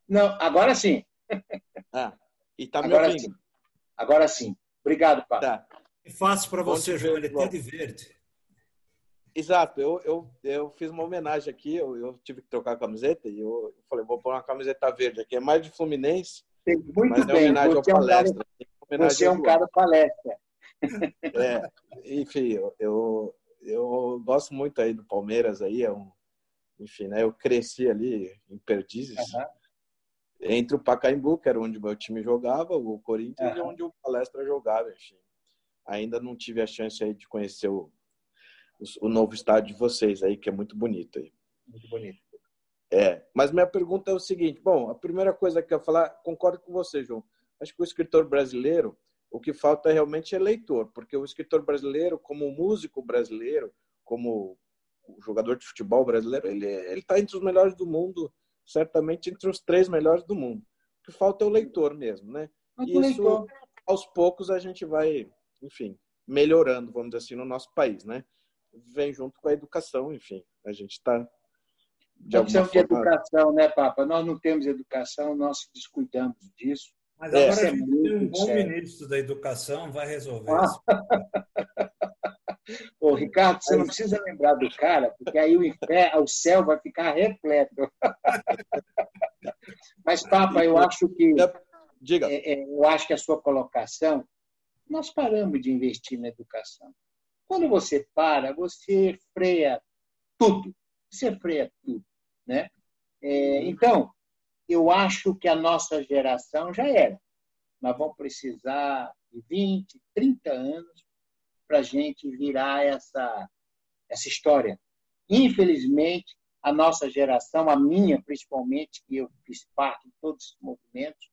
Não, agora sim. Ah, e tá me agora ouvindo? Sim. Agora sim. Obrigado, Papa. Tá. É fácil para você, João, ele é de verde. Exato, eu, eu, eu fiz uma homenagem aqui, eu, eu tive que trocar a camiseta e eu, eu falei, vou pôr uma camiseta verde aqui, é mais de Fluminense, Muito mas é bem. homenagem ao Você é um palestra. cara, você é um cara palestra. É, enfim, eu, eu, eu gosto muito aí do Palmeiras aí, é um, enfim, né, eu cresci ali em Perdizes, Uhum. Entre o Pacaembu, que era onde o meu time jogava, o Corinthians, e Aham. onde o Palestra jogava, enfim. Ainda não tive a chance aí de conhecer o, o novo estádio de vocês aí, que é muito bonito aí. Muito bonito. É, mas minha pergunta é o seguinte: bom, a primeira coisa que eu ia falar, concordo com você, João. Acho que o escritor brasileiro, o que falta realmente é leitor, porque o escritor brasileiro, como músico brasileiro, como o jogador de futebol brasileiro, ele ele está entre os melhores do mundo, certamente entre os três melhores do mundo. O que falta é o leitor mesmo, né? Muito E isso, leitor. aos poucos, a gente vai, enfim, melhorando, vamos dizer assim, no nosso país, né? Vem junto com a educação, enfim. A gente está de alguma precisamos de educação, né, Papa? Nós não temos educação, nós descuidamos disso. Mas É. agora é a gente tem um bom sério. ministro da educação, vai resolver Ah. isso. Ô, Ricardo, você não precisa lembrar do cara, porque aí o inferno, o céu vai ficar repleto. Mas, Papa, eu acho que Diga. é, é, eu acho que a sua colocação, nós paramos de investir na educação. Quando você para, você freia tudo. Você freia tudo, né? É, então, eu acho que a nossa geração já era. Nós vamos precisar de 20, 30 anos para a gente virar essa, essa história. Infelizmente, a nossa geração, a minha principalmente, que eu fiz parte de todos esses movimentos,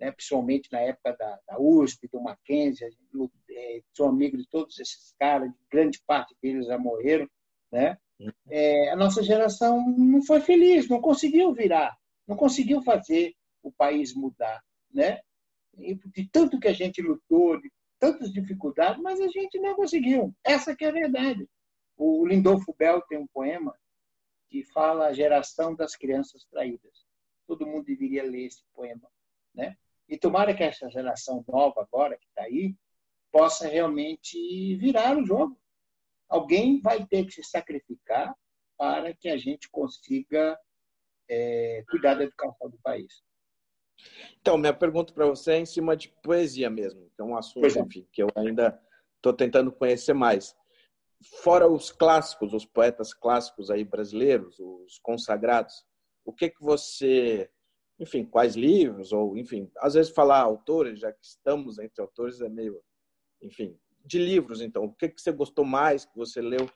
né, principalmente na época da, da USP, do Mackenzie, eu, é, sou amigo de todos esses caras, grande parte deles já morreram, né? É, a nossa geração não foi feliz, não conseguiu virar, não conseguiu fazer o país mudar, né? E de tanto que a gente lutou, de tantas dificuldades, mas a gente não conseguiu. Essa que é a verdade. O Lindolfo Bell tem um poema que fala a geração das crianças traídas. Todo mundo deveria ler esse poema, né? E tomara que essa geração nova agora que está aí possa realmente virar o jogo. Alguém vai ter que se sacrificar para que a gente consiga é, cuidar da educação do país. Então, minha pergunta para você é em cima de poesia mesmo, que é um assunto é. enfim, que eu ainda estou tentando conhecer mais. Fora os clássicos, os poetas clássicos aí brasileiros, os consagrados, o que que você, enfim, quais livros ou, enfim, às vezes falar autores, já que estamos entre autores é meio, enfim, de livros então, o que que você gostou mais que você leu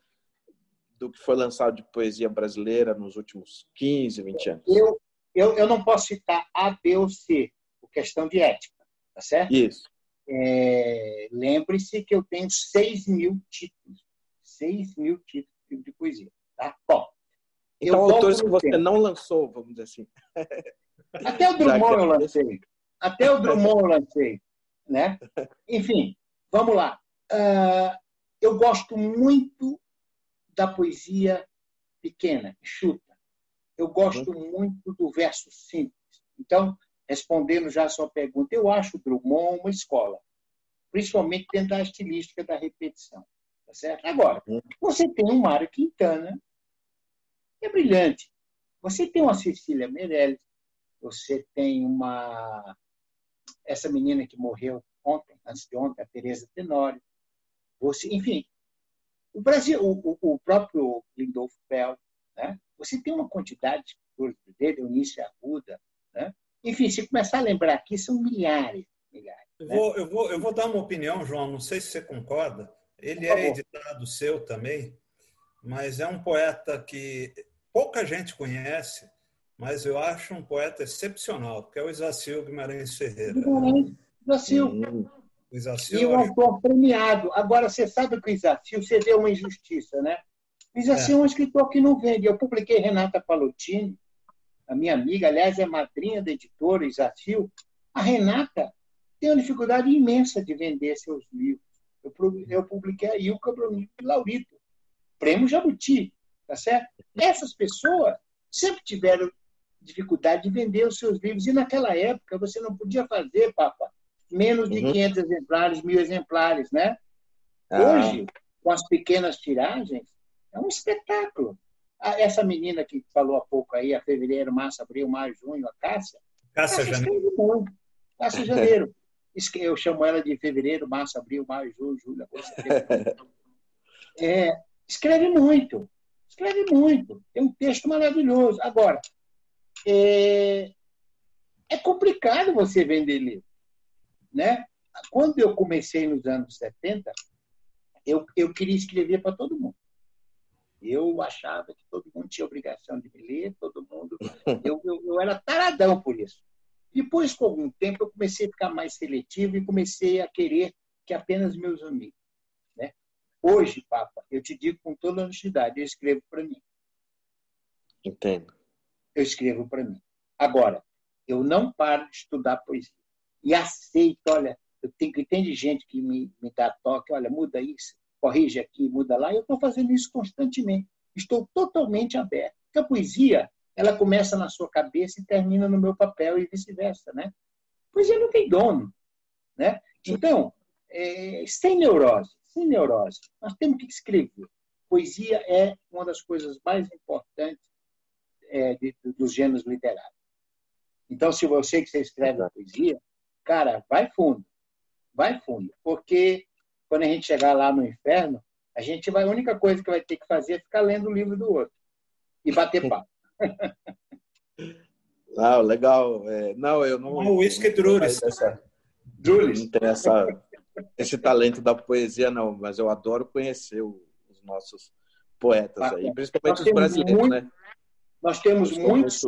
do que foi lançado de poesia brasileira nos últimos 15, 20 anos? Eu, eu, eu não posso citar A, B ou C, por questão de ética, tá certo? Isso. É, Lembre-se que eu tenho 6 mil títulos. 6 mil títulos de poesia. Tá? Bom, Então, autores que você tempo. não lançou, vamos dizer assim. Até o Drummond eu lancei. Até o Drummond eu lancei. Né? Enfim, vamos lá. Ah, eu gosto muito da poesia pequena, enxuta. Eu gosto muito do verso simples. Então, respondendo já a sua pergunta, eu acho o Drummond uma escola, principalmente dentro da estilística da repetição. Tá certo? Agora, você tem um Mário Quintana, que é brilhante. Você tem uma Cecília Meirelles, você tem uma essa menina que morreu ontem, antes de ontem, a Teresa Tenório. Você, enfim, o Brasil, o, o- o próprio Lindolfo Bell, né? Você tem uma quantidade de escritores dele, Eunice Arruda, né? Enfim, se começar a lembrar aqui, são milhares. milhares eu, né? vou, eu, vou, eu vou dar uma opinião, João, não sei se você concorda. Ele é editado seu também, mas é um poeta que pouca gente conhece, mas eu acho um poeta excepcional, que é o Isacil Guimarães Ferreira. Isacil. Hum. E um autor premiado. Agora, você sabe que o Isacil, você vê uma injustiça, né? O Isacil é. um escritor que não vende. Eu publiquei Renata Palottini, a minha amiga, aliás, é madrinha da editora Isacil. A Renata tem uma dificuldade imensa de vender seus livros. Eu, eu publiquei a Ilka Brunito e Laurito, prêmio Jabuti, tá certo? Essas pessoas sempre tiveram dificuldade de vender os seus livros. E naquela época você não podia fazer, Papa, menos de uhum. 500 exemplares, mil exemplares, né? Ah. Hoje, com as pequenas tiragens, é um espetáculo. Essa menina que falou há pouco aí, a fevereiro, março, abril, maio, junho, a Cássia. Cássia Janeiro. Cássia Janeiro. Eu chamo ela de fevereiro, março, abril, maio, junho, julho, agosto. É, escreve muito. Escreve muito. Tem um texto maravilhoso. Agora, é, é complicado você vender livro. Né? Quando eu comecei nos anos 70, eu, eu queria escrever para todo mundo. Eu achava que todo mundo tinha obrigação de me ler, todo mundo. Eu, eu, eu era taradão por isso. Depois, com algum tempo, eu comecei a ficar mais seletivo e comecei a querer que apenas meus amigos. Né? Hoje, Papa, eu te digo com toda honestidade, eu escrevo para mim. Entendo eu escrevo para mim. Agora, eu não paro de estudar poesia. E aceito, olha, eu tenho que tem gente que me, me dá toque, olha, muda isso, corrige aqui, muda lá. Eu estou fazendo isso constantemente. Estou totalmente aberto. Porque a poesia, ela começa na sua cabeça e termina no meu papel e vice-versa, né? Poesia não tem dono, né? Então, é, sem neurose, sem neurose, nós temos que escrever. Poesia é uma das coisas mais importantes é, de, dos gêneros literários. Então, se você que você escreve a poesia, cara, vai fundo, vai fundo, porque quando a gente chegar lá no inferno, a gente vai, a única coisa que vai ter que fazer é ficar lendo o livro do outro e bater papo. Não, legal. É, não, eu não. O whisky Drulis. Drulis. Não tem essa, esse talento da poesia, não, mas eu adoro conhecer os nossos poetas aí, principalmente os brasileiros, muito, né? Nós temos muitos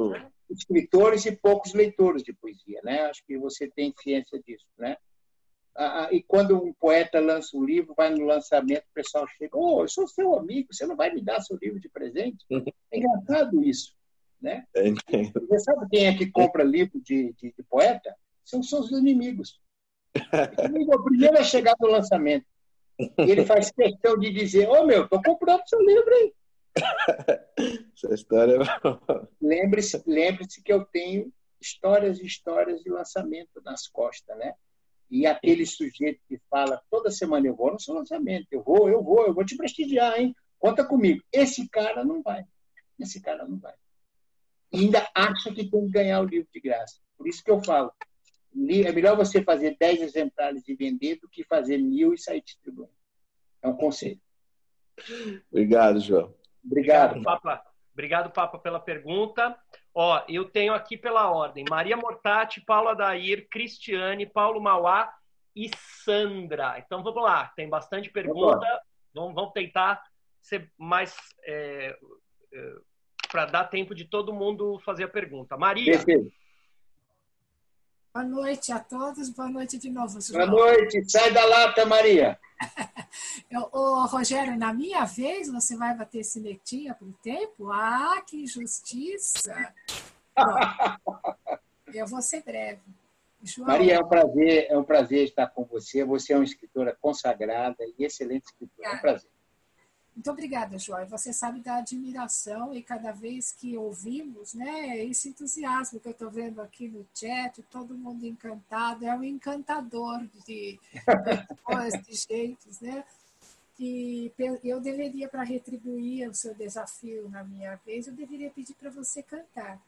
escritores e poucos leitores de poesia, né? Acho que você tem ciência disso, né? Ah, ah, e quando um poeta lança um livro, vai no lançamento, o pessoal chega, oh, eu sou seu amigo, você não vai me dar seu livro de presente? É engraçado isso, né? Você sabe quem é que compra livro de, de, de poeta? São seus inimigos. O, o primeiro a chegar no lançamento. E ele faz questão de dizer, ô oh, meu, tô comprando seu livro aí. Essa história. É lembre-se, lembre-se que eu tenho histórias e histórias de lançamento nas costas, né? E aquele sujeito que fala toda semana eu vou no seu lançamento, eu vou, eu vou, eu vou te prestigiar, hein? Conta comigo. Esse cara não vai. Esse cara não vai. E ainda acha que tem que ganhar o livro de graça. Por isso que eu falo, é melhor você fazer 10 exemplares e vender do que fazer mil e sair distribuindo. É um conselho. Obrigado, João. Obrigado. Obrigado, Papa. Obrigado, Papa, pela pergunta. Ó, eu tenho aqui pela ordem Maria Mortati, Paulo Adair, Cristiane, Paulo Mauá e Sandra. Então vamos lá, tem bastante pergunta. Vamos, vamos tentar ser mais. É, é, para dar tempo de todo mundo fazer a pergunta. Maria. Boa noite a todos, boa noite de novo. Boa noite, sai da lata, Maria. Eu, ô, Rogério, na minha vez você vai bater sinetinha por tempo? Ah, que injustiça! Bom, eu vou ser breve. João... Maria, é um prazer, é um prazer estar com você. Você é uma escritora consagrada e excelente escritora. É um prazer. Muito obrigada, Joy. Você sabe da admiração e cada vez que ouvimos, né, esse entusiasmo que eu estou vendo aqui no chat, todo mundo encantado, é um encantador de pessoas, de jeitos, né? E eu deveria, para retribuir o seu desafio na minha vez, eu deveria pedir para você cantar.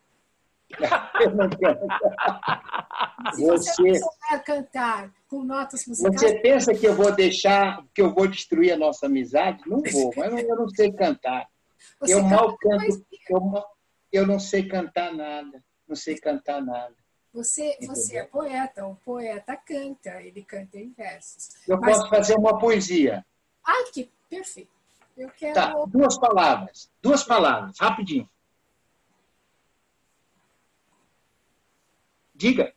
Se você, você não souber cantar com notas musicais. Você pensa que eu vou deixar, que eu vou destruir a nossa amizade? Não vou, mas eu não sei cantar. Você eu mal canto, eu, eu não sei cantar nada, não sei cantar nada. Você, você é poeta, o poeta canta, ele canta em versos. Eu Mas... posso fazer uma poesia. Ah, que perfeito. Eu quero. Tá, duas palavras. Duas palavras, rapidinho. Diga.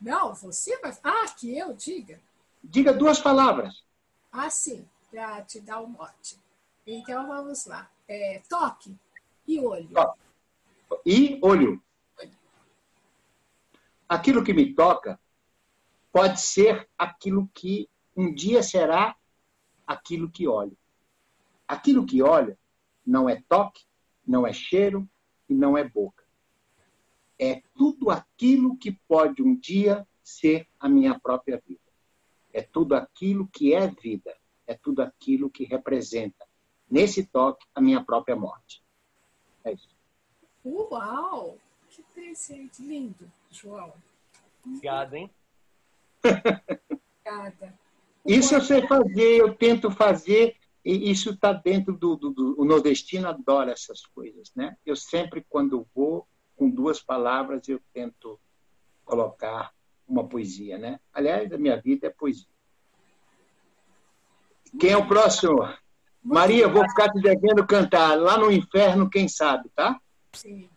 Não, você vai. Ah, que eu diga. Diga duas palavras. Ah, sim, para te dar o um mote. Então vamos lá. É, toque e olho. E olho. Aquilo que me toca pode ser aquilo que um dia será aquilo que olho. Aquilo que olha não é toque, não é cheiro e não é boca. É tudo aquilo que pode um dia ser a minha própria vida. É tudo aquilo que é vida. É tudo aquilo que representa, nesse toque, a minha própria morte. É isso. Uau! Que interessante. Lindo, João. Obrigado, hein? Obrigada. Isso eu sei fazer, eu tento fazer, e isso está dentro do, do, do, O nordestino adora essas coisas, né? Eu sempre, quando vou, com duas palavras, eu tento colocar uma poesia, né? Aliás, a minha vida é poesia. Quem é o próximo? Maria, vou ficar te devendo cantar. Lá no inferno, quem sabe, tá? Sim.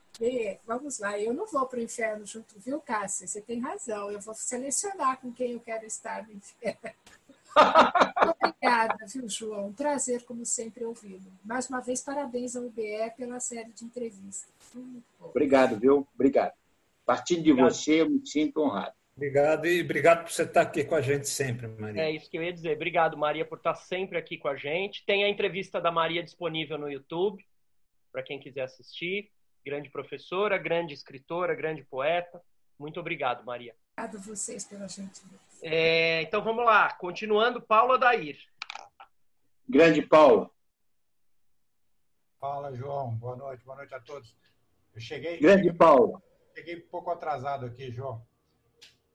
Vamos lá, eu não vou para o inferno junto, viu, Cássia? Você tem razão. Eu vou selecionar com quem eu quero estar no inferno. Obrigada, viu, João? Um prazer, como sempre, ouvi-lo. Mais uma vez, parabéns ao UBE pela série de entrevistas. Obrigado, viu? Obrigado. Partindo de obrigado. você, eu me sinto honrado. Obrigado e obrigado por você estar aqui com a gente sempre, Maria. É isso que eu ia dizer. Obrigado, Maria, por estar sempre aqui com a gente. Tem a entrevista da Maria disponível no YouTube, para quem quiser assistir. Grande professora, grande escritora, grande poeta. Muito obrigado, Maria. Obrigado a vocês pela gente. É, então vamos lá. Continuando, Paula Dair. Grande Paulo. Fala, João. Boa noite. Boa noite a todos. Eu cheguei. Grande Paulo. Cheguei um pouco atrasado aqui, João.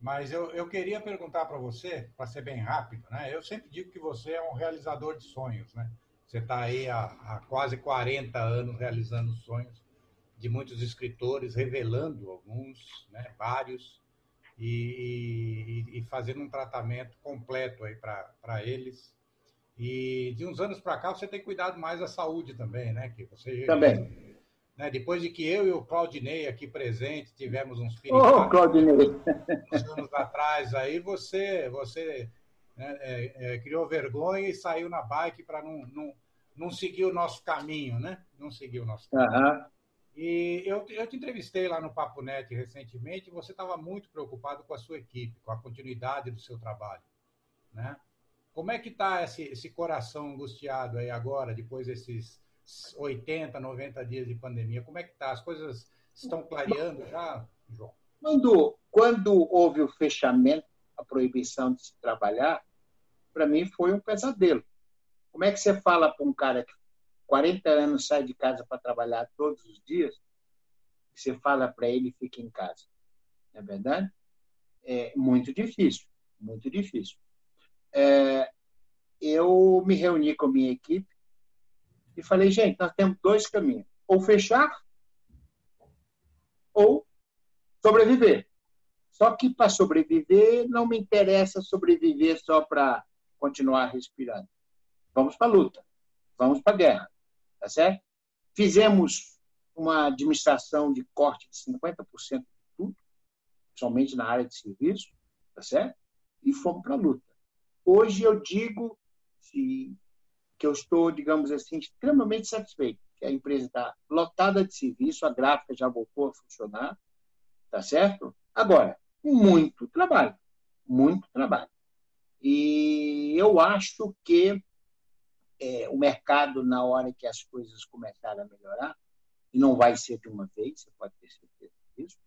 Mas eu, eu queria perguntar para você, para ser bem rápido, né? Eu sempre digo que você é um realizador de sonhos, né? Você está aí há, há, quase 40 anos realizando sonhos de muitos escritores, revelando alguns, né? Vários, e, e, e fazendo um tratamento completo aí para eles. E de uns anos para cá você tem cuidado mais da saúde também, né? Que você também né? Depois de que eu e o Claudinei aqui presente tivemos uns filhos oh, Claudinei. uns anos atrás, aí você, você né, é, é, criou vergonha e saiu na bike para não, não, não seguir o nosso caminho, né? Não seguir o nosso caminho. Uhum. E eu, eu te entrevistei lá no Papo Net recentemente e você estava muito preocupado com a sua equipe, com a continuidade do seu trabalho, né? Como é que está esse, esse coração angustiado aí agora, depois desses 80, 90 dias de pandemia. Como é que está? As coisas estão clareando já, João? Quando, quando houve o fechamento, a proibição de se trabalhar, para mim foi um pesadelo. Como é que você fala para um cara que 40 anos sai de casa para trabalhar todos os dias, você fala para ele fica em casa? Não é verdade? É muito difícil, muito difícil. É, eu me reuni com a minha equipe e falei, gente, nós temos dois caminhos: ou fechar ou sobreviver. Só que para sobreviver, não me interessa sobreviver só para continuar respirando. Vamos para a luta, vamos para a guerra, tá certo? Fizemos uma administração de corte de 50% de tudo, somente na área de serviço, tá certo? E fomos para a luta. Hoje eu digo, que eu estou, digamos assim, extremamente satisfeito. Que a empresa está lotada de serviço, a gráfica já voltou a funcionar, tá certo? Agora, muito trabalho, muito trabalho. E eu acho que é, o mercado, na hora que as coisas começarem a melhorar, e não vai ser de uma vez, você pode ter certeza disso,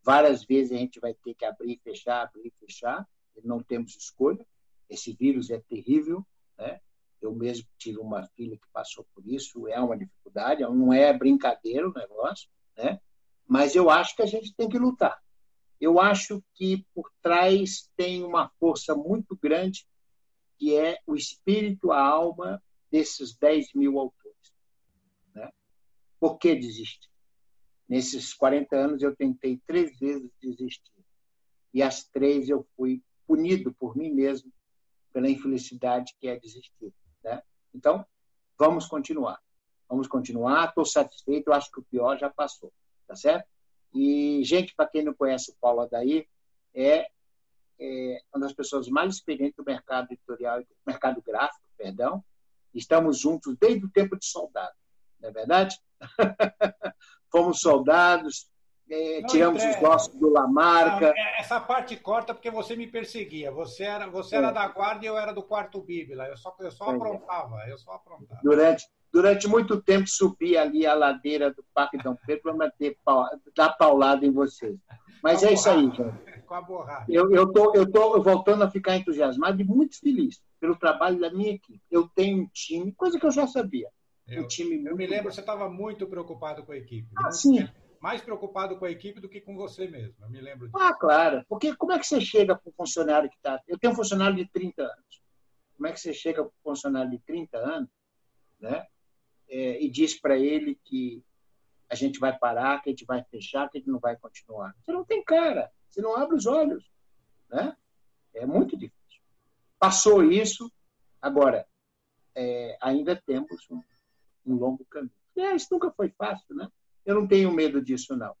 várias vezes a gente vai ter que abrir e fechar, abrir e fechar, e não temos escolha. Esse vírus é terrível, né? Eu mesmo tive uma filha que passou por isso, é uma dificuldade, não é brincadeira o negócio, né? Mas eu acho que a gente tem que lutar. Eu acho que por trás tem uma força muito grande, que é o espírito, a alma desses 10 mil autores. Né? Por que desistir? Nesses 40 anos, eu tentei três vezes desistir. E as três eu fui punido por mim mesmo pela infelicidade que é desistir. Né? Então, vamos continuar. Vamos continuar. Estou satisfeito. Acho que o pior já passou. Tá certo? E, gente, para quem não conhece o Paulo Adair, é, é, uma das pessoas mais experientes do mercado editorial, mercado gráfico, perdão. Estamos juntos desde o tempo de soldado. Não é verdade? Fomos soldados, é, tiramos os nossos do Lamarca. Não, é, essa parte corta porque você me perseguia. Você era, você era é. da guarda e eu era do quarto Bíblia. Eu só, eu só é. aprontava, eu só aprontava. Durante, durante muito tempo subi ali a ladeira do Parque Dom Pedro para dar paulada em vocês. Mas é isso aí, gente. Com a borracha. Eu estou tô, eu tô voltando a ficar entusiasmado e muito feliz pelo trabalho da minha equipe. Eu tenho um time, coisa que eu já sabia. Eu, um time eu me lembro, que você estava muito preocupado com a equipe. Ah, sim mais preocupado com a equipe do que com você mesmo. Eu me lembro disso. Ah, claro. Porque como é que você chega para um funcionário que está. Eu tenho um funcionário de 30 anos. Como é que você chega para um funcionário de 30 anos né? É, e diz para ele que a gente vai parar, que a gente vai fechar, que a gente não vai continuar? Você não tem cara. Você não abre os olhos. Né? É muito difícil. Passou isso, agora é, ainda temos um, um longo caminho. É, isso nunca foi fácil, né? Eu não tenho medo disso, não.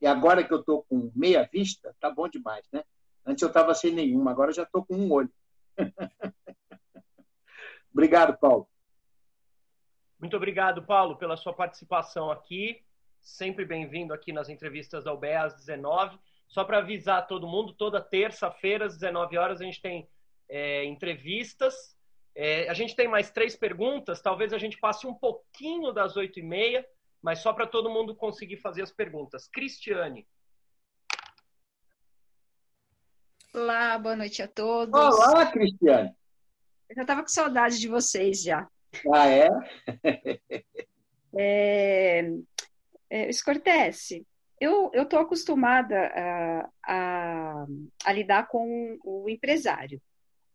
E agora que eu estou com meia vista, tá bom demais, né? Antes eu estava sem nenhuma, agora já estou com um olho. obrigado, Paulo. Muito obrigado, Paulo, pela sua participação aqui. Sempre bem-vindo aqui nas entrevistas da UBE às 19. Só para avisar todo mundo, toda terça-feira, às 19 horas, a gente tem é, entrevistas. É, a gente tem mais três perguntas, talvez a gente passe um pouquinho das 8 e meia mas só para todo mundo conseguir fazer as perguntas. Cristiane. Olá, boa noite a todos. Olá, Cristiane. Eu já estava com saudade de vocês já. Ah, é? é, é Scortese, eu estou acostumada a, a, a, lidar com o empresário,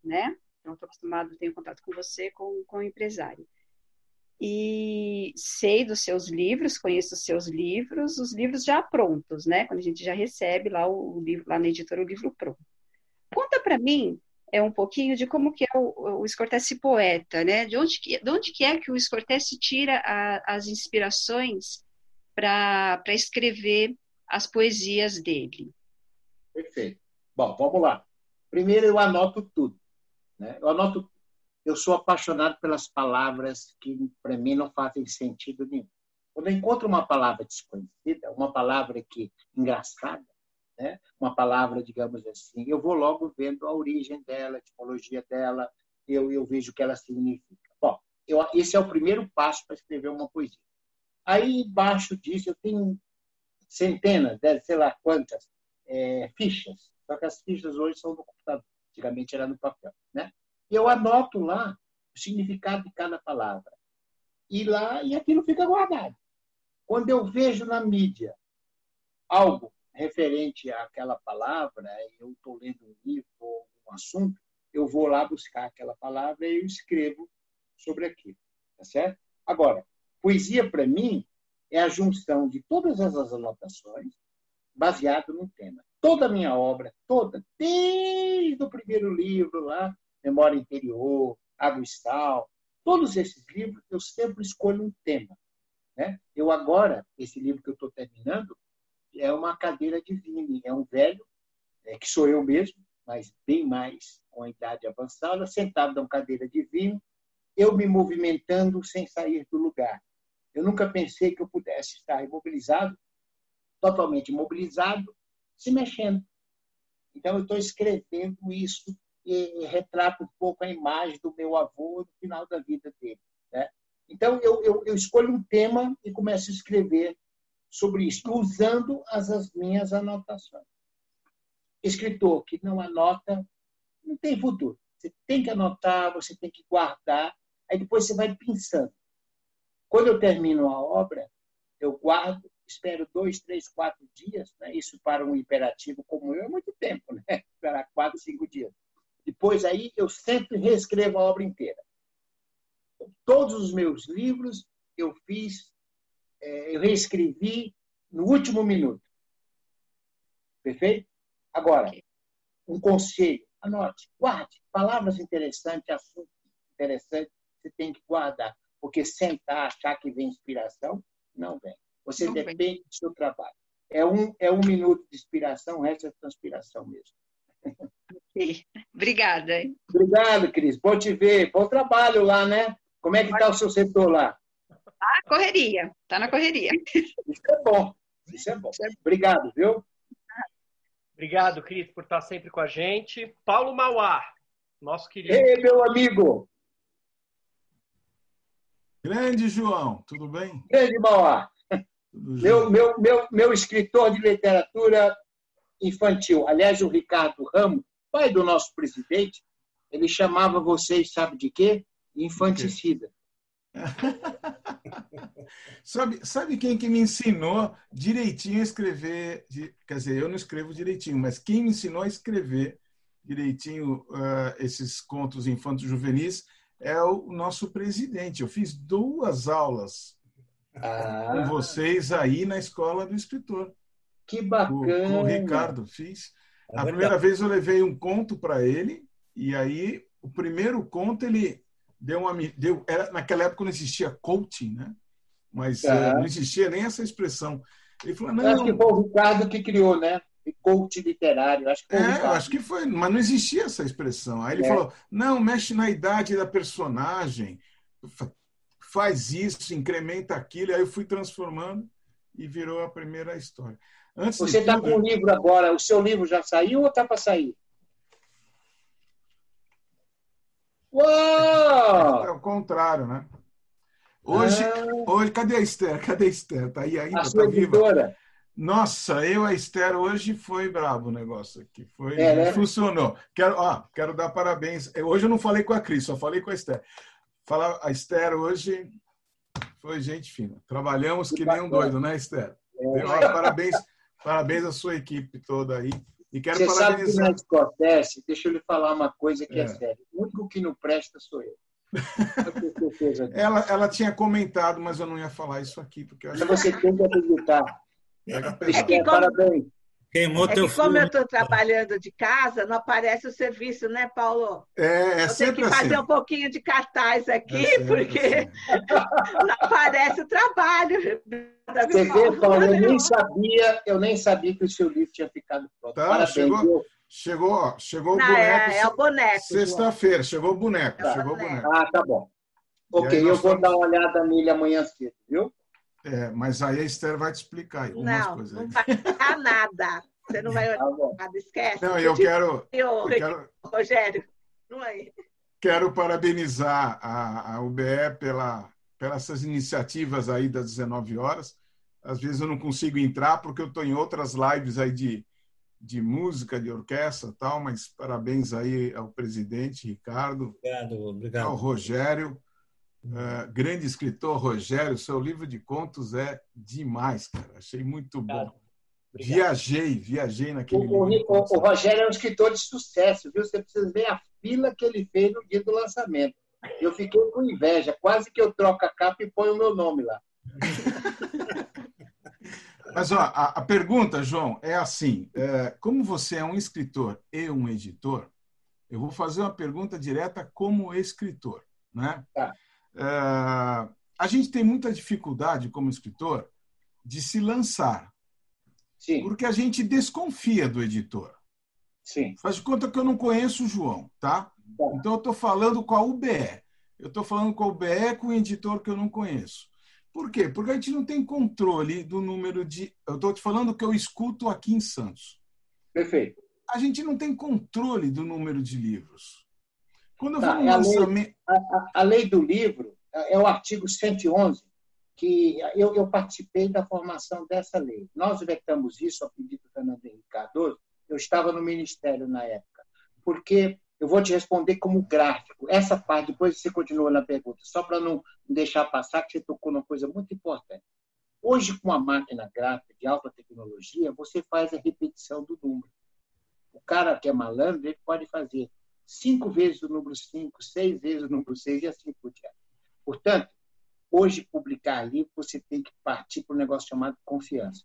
né? Então, estou acostumada, tenho contato com você, com, com o empresário e sei dos seus livros, conheço os seus livros, os livros já prontos, né? Quando a gente já recebe lá o, livro, lá na editora, o livro pronto. Conta para mim é um pouquinho de como que é o, o poeta, né? De onde que, de onde que é que o Scortese tira a, as inspirações para escrever as poesias dele? Perfeito. Bom, vamos lá. Primeiro eu anoto tudo. Né? Eu anoto eu sou apaixonado pelas palavras que, para mim, não fazem sentido nenhum. Quando eu encontro uma palavra desconhecida, uma palavra que engraçada, né? uma palavra, digamos assim, eu vou logo vendo a origem dela, a etimologia dela, eu, eu vejo o que ela significa. Bom, eu, esse é o primeiro passo para escrever uma poesia. Aí, embaixo disso, eu tenho centenas, sei lá quantas, é, fichas. Só que as fichas hoje são no computador. Antigamente era no papel. Né? eu anoto lá o significado de cada palavra. E lá e aquilo fica guardado. Quando eu vejo na mídia algo referente àquela palavra, eu estou lendo um livro ou um assunto, eu vou lá buscar aquela palavra e eu escrevo sobre aquilo, tá certo? Agora, poesia para mim é a junção de todas essas anotações baseado num tema. Toda a minha obra, toda, desde o primeiro livro lá, Memória Interior, Água e Sal, todos esses livros eu sempre escolho um tema. Né? Eu agora, esse livro que eu estou terminando, é uma cadeira de é um velho, é, que sou eu mesmo, mas bem mais com a idade avançada, sentado numa cadeira de eu me movimentando sem sair do lugar. Eu nunca pensei que eu pudesse estar imobilizado, totalmente imobilizado, se mexendo. Então, eu estou escrevendo isso e retrata um pouco a imagem do meu avô no final da vida dele. Né? Então, eu, eu, eu, escolho um tema e começo a escrever sobre isso, usando as, as minhas anotações. Escritor que não anota, não tem futuro. Você tem que anotar, você tem que guardar, aí depois você vai pensando. Quando eu termino a obra, eu guardo, espero dois, três, quatro dias. Né? Isso para um hiperativo como eu é muito tempo, né? esperar quatro, cinco dias. Depois aí eu sempre reescrevo a obra inteira. Todos os meus livros eu fiz é, eu reescrevi no último minuto. Perfeito? Agora, um conselho, anote, guarde palavras interessantes, assuntos interessantes, você tem que guardar, porque sentar, achar que vem inspiração, não vem. Você não depende vem. do seu trabalho. É um, é um minuto de inspiração, o resto é transpiração mesmo. Obrigada. Obrigado, Cris. Bom te ver. Bom trabalho lá, né? Como é que está o seu setor lá? Ah, correria. Está na correria. Isso é bom. Isso é bom. Obrigado, viu? Obrigado, Cris, por estar sempre com a gente. Paulo Mauá, nosso querido. Ei, meu amigo. Grande João, tudo bem? Grande Mauá. Meu, meu, meu, meu escritor de literatura infantil. Aliás, o Ricardo Ramos, pai do nosso presidente, ele chamava vocês, sabe de quê? Infanticida. sabe, sabe quem que me ensinou direitinho a escrever? Quer dizer, eu não escrevo direitinho, mas quem me ensinou a escrever direitinho uh, esses contos infantos juvenis é o nosso presidente. Eu fiz duas aulas ah. com vocês aí na escola do escritor. Que bacana! Com, o Ricardo, fiz. É a primeira vez eu levei um conto para ele, e aí o primeiro conto ele deu uma. Deu, era, naquela época não existia coaching, né? Mas é. não existia nem essa expressão. Ele falou: não. acho que foi o Ricardo que criou, né? Coach literário. Acho que foi é, acho que foi, mas não existia essa expressão. Aí ele é. falou: não, mexe na idade da personagem, faz isso, incrementa aquilo. E aí eu fui transformando e virou a primeira história. Antes Você está tudo... com o livro agora, o seu livro já saiu ou está para sair? Uou! É o contrário, né? Hoje, ah. hoje, cadê a Esther? Cadê a Esther? Está aí ainda? A sua tá editora? Viva? Nossa, eu a Esther hoje foi brabo o negócio aqui. Foi, é, né? funcionou. Quero, ó, quero dar parabéns. Hoje eu não falei com a Cris, só falei com a Esther. Falar a Esther hoje foi gente fina. Trabalhamos que, que nem um doido, né, Esther? É. Parabéns Parabéns à sua equipe toda aí. E quero Você parabenizar. sabe que acontece? Deixa eu lhe falar uma coisa que é, é séria. O único que não presta sou eu. ela, ela tinha comentado, mas eu não ia falar isso aqui. Porque eu Você tem que acreditar. É, é que como, Parabéns. Queimou é teu que como eu estou trabalhando de casa, não aparece o serviço, né, Paulo? É, é eu tenho que fazer assim. um pouquinho de cartaz aqui, é porque assim. não aparece o trabalho. Você vê, Paulo, eu nem sabia, eu nem sabia que o seu livro tinha ficado pronto. Tá, Parabéns, chegou, chegou, chegou o boneco. É, é o boneco. Sexta-feira, chegou o boneco. É chegou o boneco. Ah, tá bom. Ok, eu vou dar uma olhada nele amanhã cedo, viu? É, mas aí a Esther vai te explicar algumas não, coisas. Não vai dar nada. Você não vai tá olhar nada, esquece. Não, eu, quero, eu quero. Rogério, não é? Quero parabenizar a, a UBE pela, pelas essas iniciativas aí das 19 horas. Às vezes eu não consigo entrar porque eu estou em outras lives aí de, de música, de orquestra tal, mas parabéns aí ao presidente Ricardo. Obrigado, obrigado. Ao Rogério. Uh, grande escritor Rogério, seu livro de contos é demais, cara. Achei muito bom. Obrigado. Viajei, viajei naquele o, livro. O, o, Rogério é um escritor de sucesso, viu? Você precisa ver a fila que ele fez no dia do lançamento. Eu fiquei com inveja, quase que eu troco a capa e ponho o meu nome lá. Mas ó, a, a, pergunta, João, é assim: é, como você é um escritor e um editor, eu vou fazer uma pergunta direta como escritor, né? Tá. É, a gente tem muita dificuldade como escritor de se lançar. Sim. Porque a gente desconfia do editor. Sim. Faz de conta que eu não conheço o João, tá? tá. Então eu estou falando com a UBE. Eu estou falando com a UBE com um editor que eu não conheço. Por quê? Porque a gente não tem controle do número de. Eu estou te falando que eu escuto aqui em Santos. Perfeito. A gente não tem controle do número de livros. Quando eu tá, vou no é lançamento. A, a, a, lei do livro é o artigo 111, que eu, eu, participei da formação dessa lei. Nós vetamos isso a pedido do Fernando Henrique Cardoso. Eu estava no Ministério na época. Porque eu vou te responder como gráfico. Essa parte, depois você continua na pergunta, só para não deixar passar, que você tocou numa coisa muito importante. Hoje, com a máquina gráfica de alta tecnologia, você faz a repetição do número. O cara que é malandro, ele pode fazer cinco vezes o número cinco, seis vezes o número seis e assim por diante. Portanto, hoje publicar livro, você tem que partir para um negócio chamado confiança.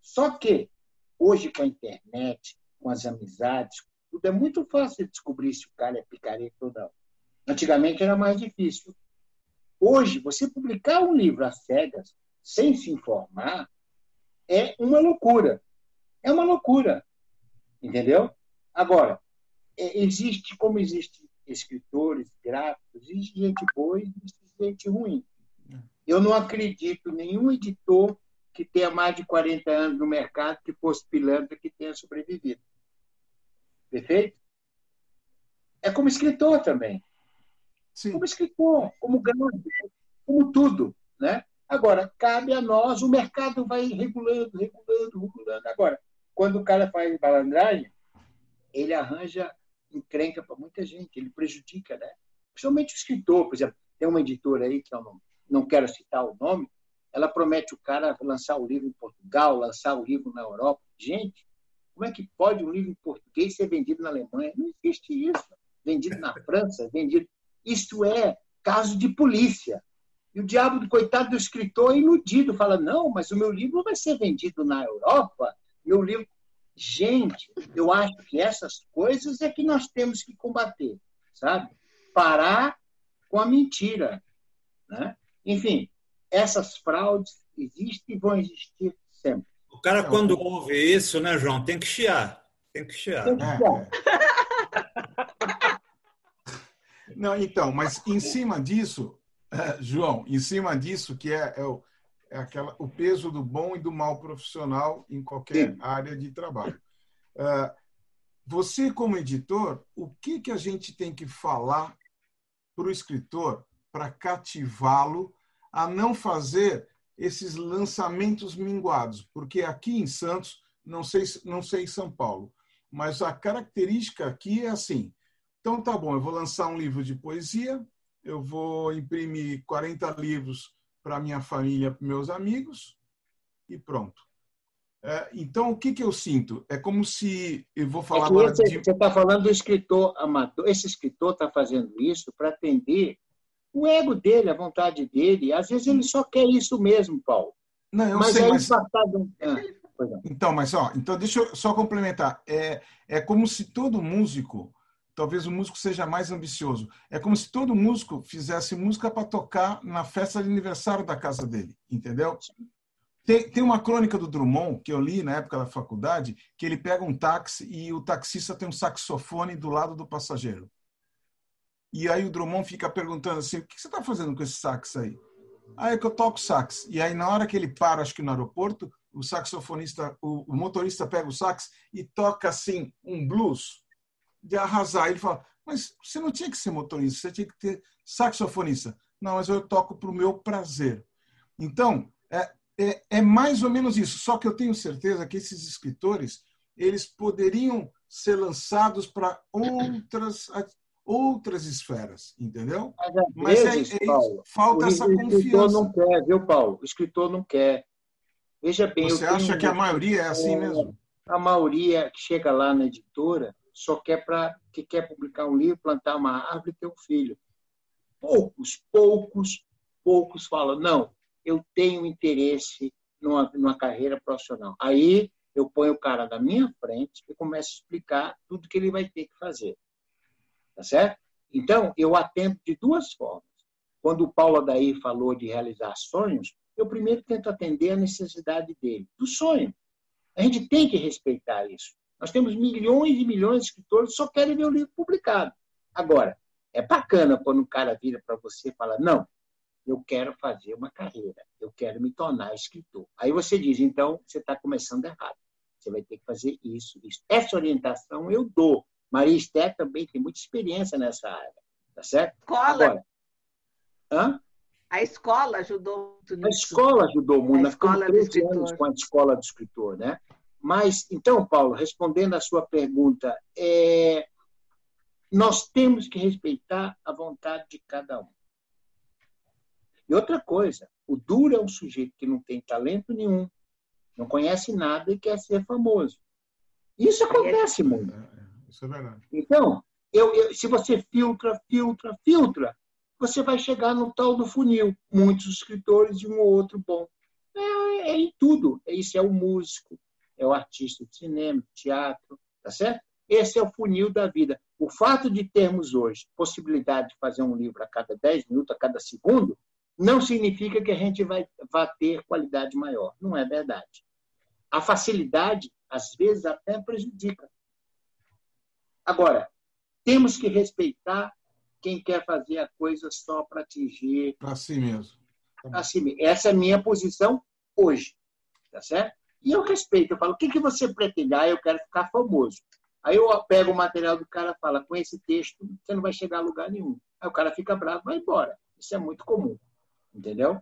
Só que, hoje, com a internet, com as amizades, tudo é muito fácil de descobrir se o cara é picareta ou não. Antigamente era mais difícil. Hoje, você publicar um livro às cegas, sem se informar, é uma loucura. É uma loucura. Entendeu? Agora, existe, como existe escritores, gráficos, existe gente boa e existe gente ruim. Eu não acredito nenhum editor que tenha mais de 40 anos no mercado que fosse pilantra que tenha sobrevivido. Perfeito? É como escritor também. Sim. Como escritor, como grande, como tudo. Né? Agora, cabe a nós, o mercado vai regulando, regulando, regulando. Agora, quando o cara faz balandragem, ele arranja encrenca para muita gente, ele prejudica, né? Principalmente o escritor, por exemplo, tem uma editora aí que eu não, não quero citar o nome, ela promete o cara lançar o livro em Portugal, lançar o livro na Europa. Gente, como é que pode um livro em português ser vendido na Alemanha? Não existe isso. Vendido na França, vendido. Isto é caso de polícia. E o diabo do coitado do escritor é iludido, fala: não, mas o meu livro vai ser vendido na Europa. Meu livro. Gente, eu acho que essas coisas é que nós temos que combater, sabe? Parar com a mentira. Né? Enfim, essas fraudes existem e vão existir sempre. O cara, quando ouve isso, né, João, tem que chiar. Tem que chiar. Tem que chiar. Não, então, mas em cima disso, João, em cima disso, que é, é o, é aquela, o peso do bom e do mal profissional em qualquer Sim. área de trabalho. Uh, você, como editor, o que, que a gente tem que falar para o escritor para cativá-lo a não fazer esses lançamentos minguados? Porque aqui em Santos, não sei, não sei em São Paulo, mas a característica aqui é assim. Então, tá bom, eu vou lançar um livro de poesia, eu vou imprimir 40 livros para minha família, para meus amigos e pronto. É, então, o que, que eu sinto? É como se. Eu vou falar é agora esse, de... Você está falando do escritor amador. Esse escritor está fazendo isso para atender o ego dele, a vontade dele. Às vezes ele só quer isso mesmo, Paulo. Não, eu mas sei, aí mas... Passado... Ah, então, mas ó, então deixa eu só complementar. É, é como se todo músico talvez o músico seja mais ambicioso. É como se todo músico fizesse música para tocar na festa de aniversário da casa dele, entendeu? Tem, tem uma crônica do Drummond que eu li na época da faculdade, que ele pega um táxi e o taxista tem um saxofone do lado do passageiro. E aí o Drummond fica perguntando assim: o que você está fazendo com esse sax aí? Ah, é que eu toco sax. E aí, na hora que ele para, acho que no aeroporto, o saxofonista, o, o motorista pega o sax e toca assim um blues de arrasar. Ele fala, mas você não tinha que ser motorista, você tinha que ter saxofonista. Não, mas eu toco para o meu prazer. Então, é, é, é, mais ou menos isso. Só que eu tenho certeza que esses escritores eles poderiam ser lançados para outras outras esferas, entendeu? Mas, é, vezes, é, Paulo, falta essa confiança. O escritor não quer, viu, Paulo? O escritor não quer. Veja bem. Você acha que a maioria é assim mesmo? A maioria que chega lá na editora só quer para que quer publicar um livro, plantar uma árvore e ter um filho. Poucos, poucos, poucos falam, não, eu tenho interesse numa, numa carreira profissional. Aí eu ponho o cara na minha frente e começo a explicar tudo que ele vai ter que fazer. Tá certo? Então, eu atendo de duas formas. Quando o Paulo daí falou de realizar sonhos, eu primeiro tento atender a necessidade dele, do sonho. A gente tem que respeitar isso. Nós temos milhões e milhões de escritores que só querem ver o livro publicado. Agora, é bacana quando um cara vira para você e fala: Não, eu quero fazer uma carreira, eu quero me tornar escritor. Aí você diz: Então, você está começando errado. Você vai ter que fazer isso, isso. Essa orientação eu dou. Maria Esté também tem muita experiência nessa área. Tá certo? Escola. Agora, hã? A escola ajudou muito nisso. A escola ajudou muito. A Nós ficamos 13 anos com a escola do escritor, né? Mas, então, Paulo, respondendo à sua pergunta, é, nós temos que respeitar a vontade de cada um. E outra coisa, o duro é um sujeito que não tem talento nenhum, não conhece nada e quer ser famoso. Isso acontece muito. Isso é verdade. Então, eu, eu, se você filtra, filtra, filtra, você vai chegar no tal do funil. Muitos escritores e um ou outro bom. É, é em tudo. Isso é o músico, é o artista de cinema, teatro, tá certo? Esse é o funil da vida. O fato de termos hoje possibilidade de fazer um livro a cada 10 minutos, a cada segundo, não significa que a gente vai, vai ter qualidade maior. Não é verdade. A facilidade, às vezes, até prejudica. Agora, temos que respeitar quem quer fazer a coisa só para atingir. Para si mesmo. Para si mesmo. Essa é a minha posição hoje. Tá certo? E eu respeito. Eu falo, o que, que você pretende? Ah, eu quero ficar famoso. Aí eu pego o material do cara e falo, com esse texto você não vai chegar a lugar nenhum. Aí o cara fica bravo e vai embora. Isso é muito comum. Entendeu?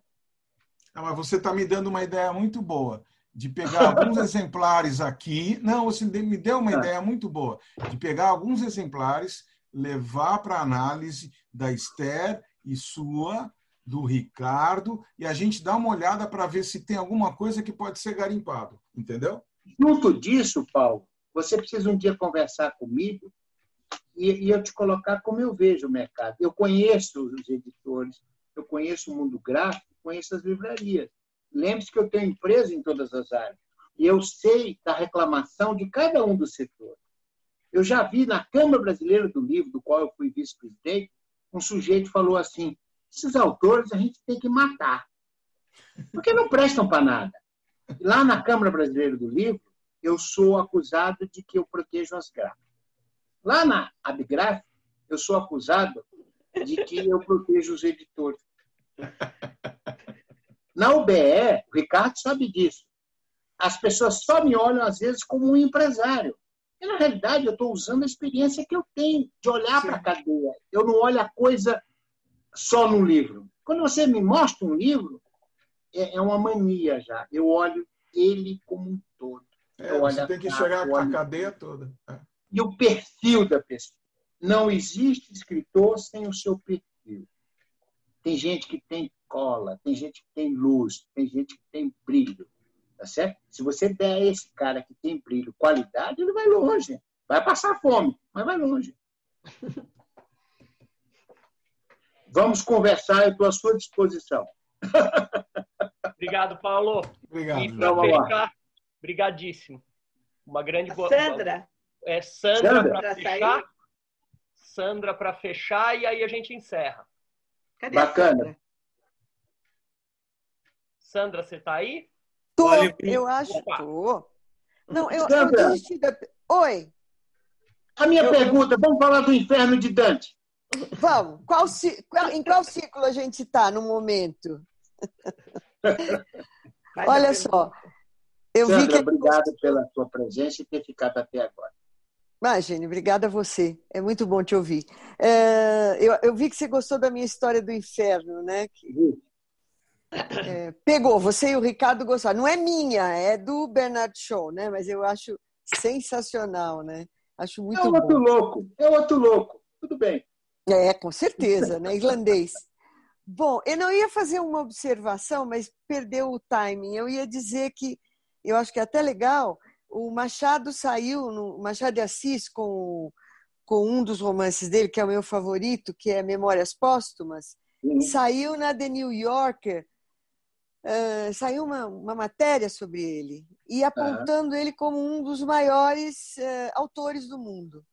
Ah, mas você está me dando uma ideia muito boa de pegar alguns exemplares aqui. Não, você me deu uma ah. ideia muito boa de pegar alguns exemplares, levar para análise da Esther e sua, do Ricardo, e a gente dá uma olhada para ver se tem alguma coisa que pode ser garimpado. Entendeu? Junto disso, Paulo, você precisa um dia conversar comigo e, e eu te colocar como eu vejo o mercado. Eu conheço os editores, eu conheço o mundo gráfico, conheço as livrarias. Lembre-se que eu tenho empresa em todas as áreas. E eu sei da reclamação de cada um dos setores. Eu já vi na Câmara Brasileira do Livro, do qual eu fui vice-presidente, um sujeito falou assim: esses autores a gente tem que matar, porque não prestam para nada. Lá na Câmara Brasileira do Livro, eu sou acusado de que eu protejo as gráficas. Lá na Abgraf, eu sou acusado de que eu protejo os editores. Na UBE, o Ricardo sabe disso. As pessoas só me olham, às vezes, como um empresário. E, na realidade, eu estou usando a experiência que eu tenho de olhar para a cadeia. Eu não olho a coisa só no livro. Quando você me mostra um livro, é, é uma mania já. Eu olho ele como um todo. É, você tem que chegar com a cadeia toda. É. E o perfil da pessoa. Não existe escritor sem o seu perfil. Tem gente que tem cola, tem gente que tem luz, tem gente que tem brilho. Tá certo? Se você der a esse cara que tem brilho, qualidade, ele vai longe. Vai passar fome, mas vai longe. Vamos conversar, eu estou à sua disposição. Obrigado, Paulo. Obrigado. E para fechar, brigadíssimo. Uma grande boa. Sandra. É Sandra, Sandra. para fechar. Sandra para fechar e aí a gente encerra. Cadê Bacana. Sandra? Sandra, você está aí? Tô, eu acho. que Tô. Não, eu, eu desisti da... Oi. A minha eu... pergunta, vamos falar do inferno de Dante. Vamos. Qual, em qual ciclo a gente está no momento? Olha só. Eu Sandra, vi que... obrigado pela sua presença e ter ficado até agora. Imagine, obrigada a você. É muito bom te ouvir. É, eu, eu, vi que você gostou da minha história do inferno, né? Que, é, pegou, você e o Ricardo gostaram. Não é minha, é do Bernard Shaw, né? Mas eu acho sensacional, né? Acho muito bom. É outro bom. louco, é outro louco. Tudo bem. É, com certeza, né? Irlandês. Bom, eu não ia fazer uma observação, mas perdeu o timing. Eu ia dizer que eu acho que é até legal o Machado saiu, no, Machado de Assis, com, com um dos romances dele, que é o meu favorito, que é Memórias Póstumas, uhum. saiu na The New Yorker, uh, saiu uma, uma matéria sobre ele, e apontando uhum. ele como um dos maiores uh, autores do mundo.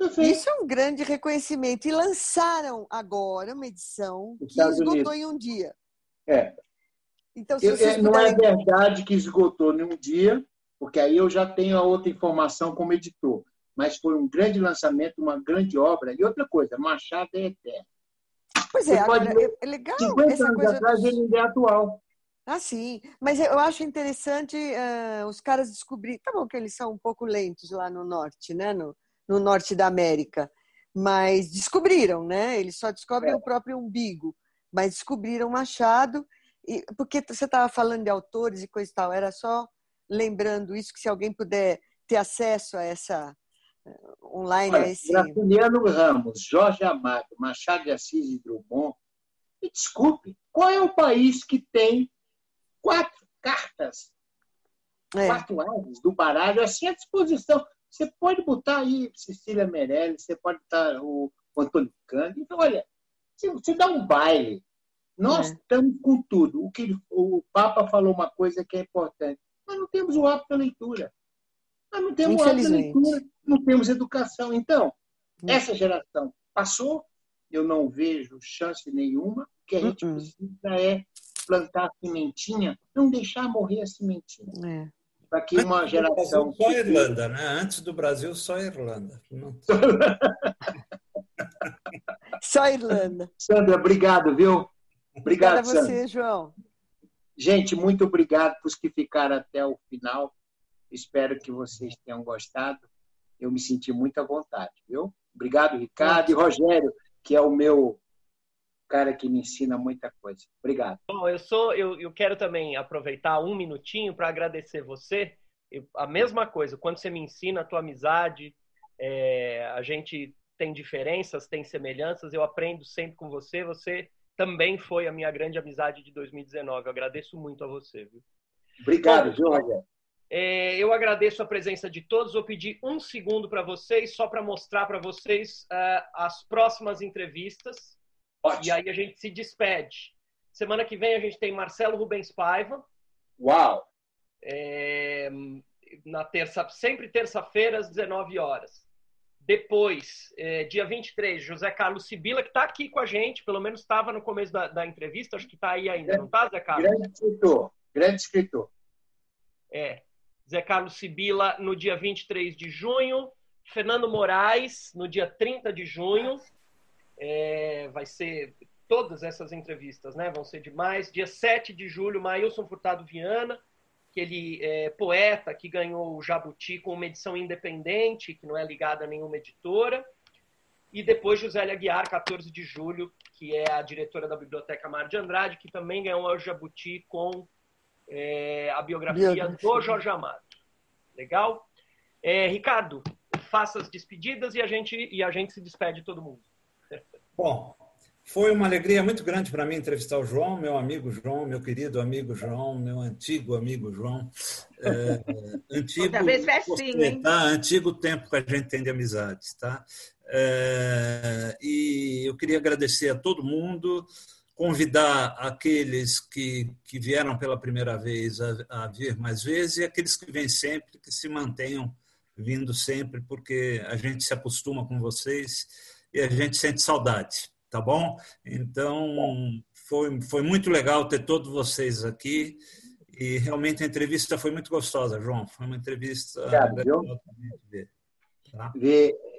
Uhum. Isso é um grande reconhecimento. E lançaram agora uma edição que esgotou Unidos. em um dia. É. Então, se Eu, não é verdade que esgotou em um dia, porque aí eu já tenho a outra informação como editor. Mas foi um grande lançamento, uma grande obra. E outra coisa, Machado é eterno. Pois é, agora, é legal 50 essa anos coisa atrás dos... ele é atual. Ah, sim. Mas eu acho interessante uh, os caras descobrirem. Tá bom que eles são um pouco lentos lá no norte, né? No, no norte da América. Mas descobriram, né? Eles só descobrem é. o próprio umbigo. Mas descobriram Machado. E, porque você estava falando de autores e coisa e tal. Era só lembrando isso, que se alguém puder ter acesso a essa eh, online, Olha, a esse... Graciliano Ramos, Jorge Amado, Machado de Assis e Drummond, me desculpe, qual é o país que tem quatro cartas, é. quatro aves do baralho assim à disposição? Você pode botar aí Cecília Meirelles, você pode botar o Antônio Cândido. Então, olha, Você dá um baile. Nós é. estamos com tudo. O que o Papa falou uma coisa que é importante. Nós não temos o hábito da leitura. Nós não temos o hábito da leitura, não temos educação. Então, hum. essa geração passou, eu não vejo chance nenhuma. O que a gente uh -uh. precisa é plantar a sementinha, não deixar morrer a sementinha. É. Para que uma geração. Só a Irlanda, né? Antes do Brasil, só a Irlanda. só a Irlanda. Sandra, obrigado, viu? Obrigado, Obrigada a você, Sandra. João. Gente, muito obrigado por os que ficaram até o final. Espero que vocês tenham gostado. Eu me senti muito à vontade, viu? Obrigado, Ricardo e Rogério, que é o meu cara que me ensina muita coisa. Obrigado. Bom, eu sou, eu, eu quero também aproveitar um minutinho para agradecer você. Eu, a mesma coisa, quando você me ensina a tua amizade, é, a gente tem diferenças, tem semelhanças, eu aprendo sempre com você. Você também foi a minha grande amizade de 2019. Eu agradeço muito a você. Viu? Obrigado, Jorge. É, eu agradeço a presença de todos. Vou pedir um segundo para vocês, só para mostrar para vocês uh, as próximas entrevistas. Ótimo. E aí a gente se despede. Semana que vem a gente tem Marcelo Rubens Paiva. Uau! É, na terça, sempre terça-feira, às 19 horas. Depois, é, dia 23, José Carlos Sibila, que está aqui com a gente, pelo menos estava no começo da, da, entrevista, acho que está aí ainda, grande, não está, Zé Carlos? Grande escritor, grande escritor. É, Zé Carlos Sibila no dia 23 de junho, Fernando Moraes no dia 30 de junho, é, vai ser todas essas entrevistas, né? Vão ser demais. Dia 7 de julho, Maílson Furtado Viana, aquele é, poeta que ganhou o Jabuti com uma edição independente, que não é ligada a nenhuma editora. E depois Josélia Aguiar, 14 de julho, que é a diretora da Biblioteca Mar de Andrade, que também ganhou o Jabuti com é, a biografia, biografia, do Jorge Amado. Legal? É, Ricardo, faça as despedidas e a gente, e a gente se despede todo mundo. Bom, foi uma alegria muito grande para mim entrevistar o João, meu amigo João, meu querido amigo João, meu antigo amigo João. É, antigo, festinha, hein? Tá? Antigo tempo que a gente tem de amizades, tá? É, e eu queria agradecer a todo mundo, convidar aqueles que, que vieram pela primeira vez a, a vir mais vezes e aqueles que vêm sempre, que se mantenham vindo sempre, porque a gente se acostuma com vocês e a gente sente saudade tá bom? Então, foi, foi muito legal ter todos vocês aqui e realmente a entrevista foi muito gostosa, João. Foi uma entrevista Obrigado, legal ver. Tá?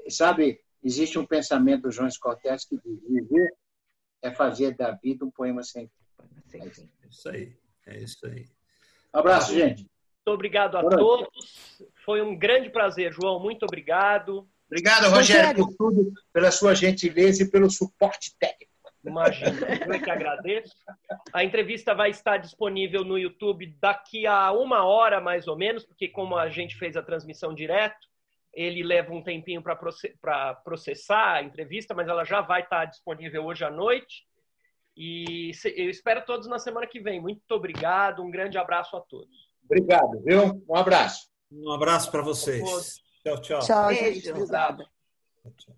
sabe, existe um pensamento do João Cortés que diz, viver é fazer da vida um poema sem fim. É isso aí, é isso aí. Um abraço, gente. Muito obrigado a todos. Foi um grande prazer, João. Muito obrigado. Obrigado, Rogério, por tudo, pela sua gentileza e pelo suporte técnico. Imagina, eu é que agradeço. A entrevista vai estar disponível no YouTube daqui a uma hora, mais ou menos, porque como a gente fez a transmissão direto, ele leva um tempinho para processar a entrevista, mas ela já vai estar disponível hoje à noite. E eu espero todos na semana que vem. Muito obrigado, um grande abraço a todos. Obrigado, viu? Um abraço. Um abraço para vocês. Tchau, tchau. Tchau, gente. Obrigada. Tchau.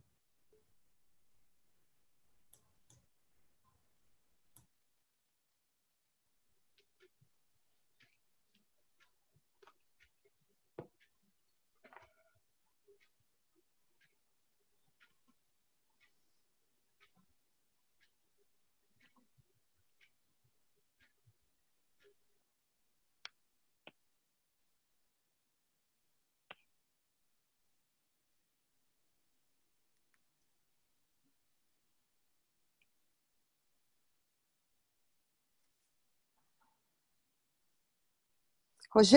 Rogério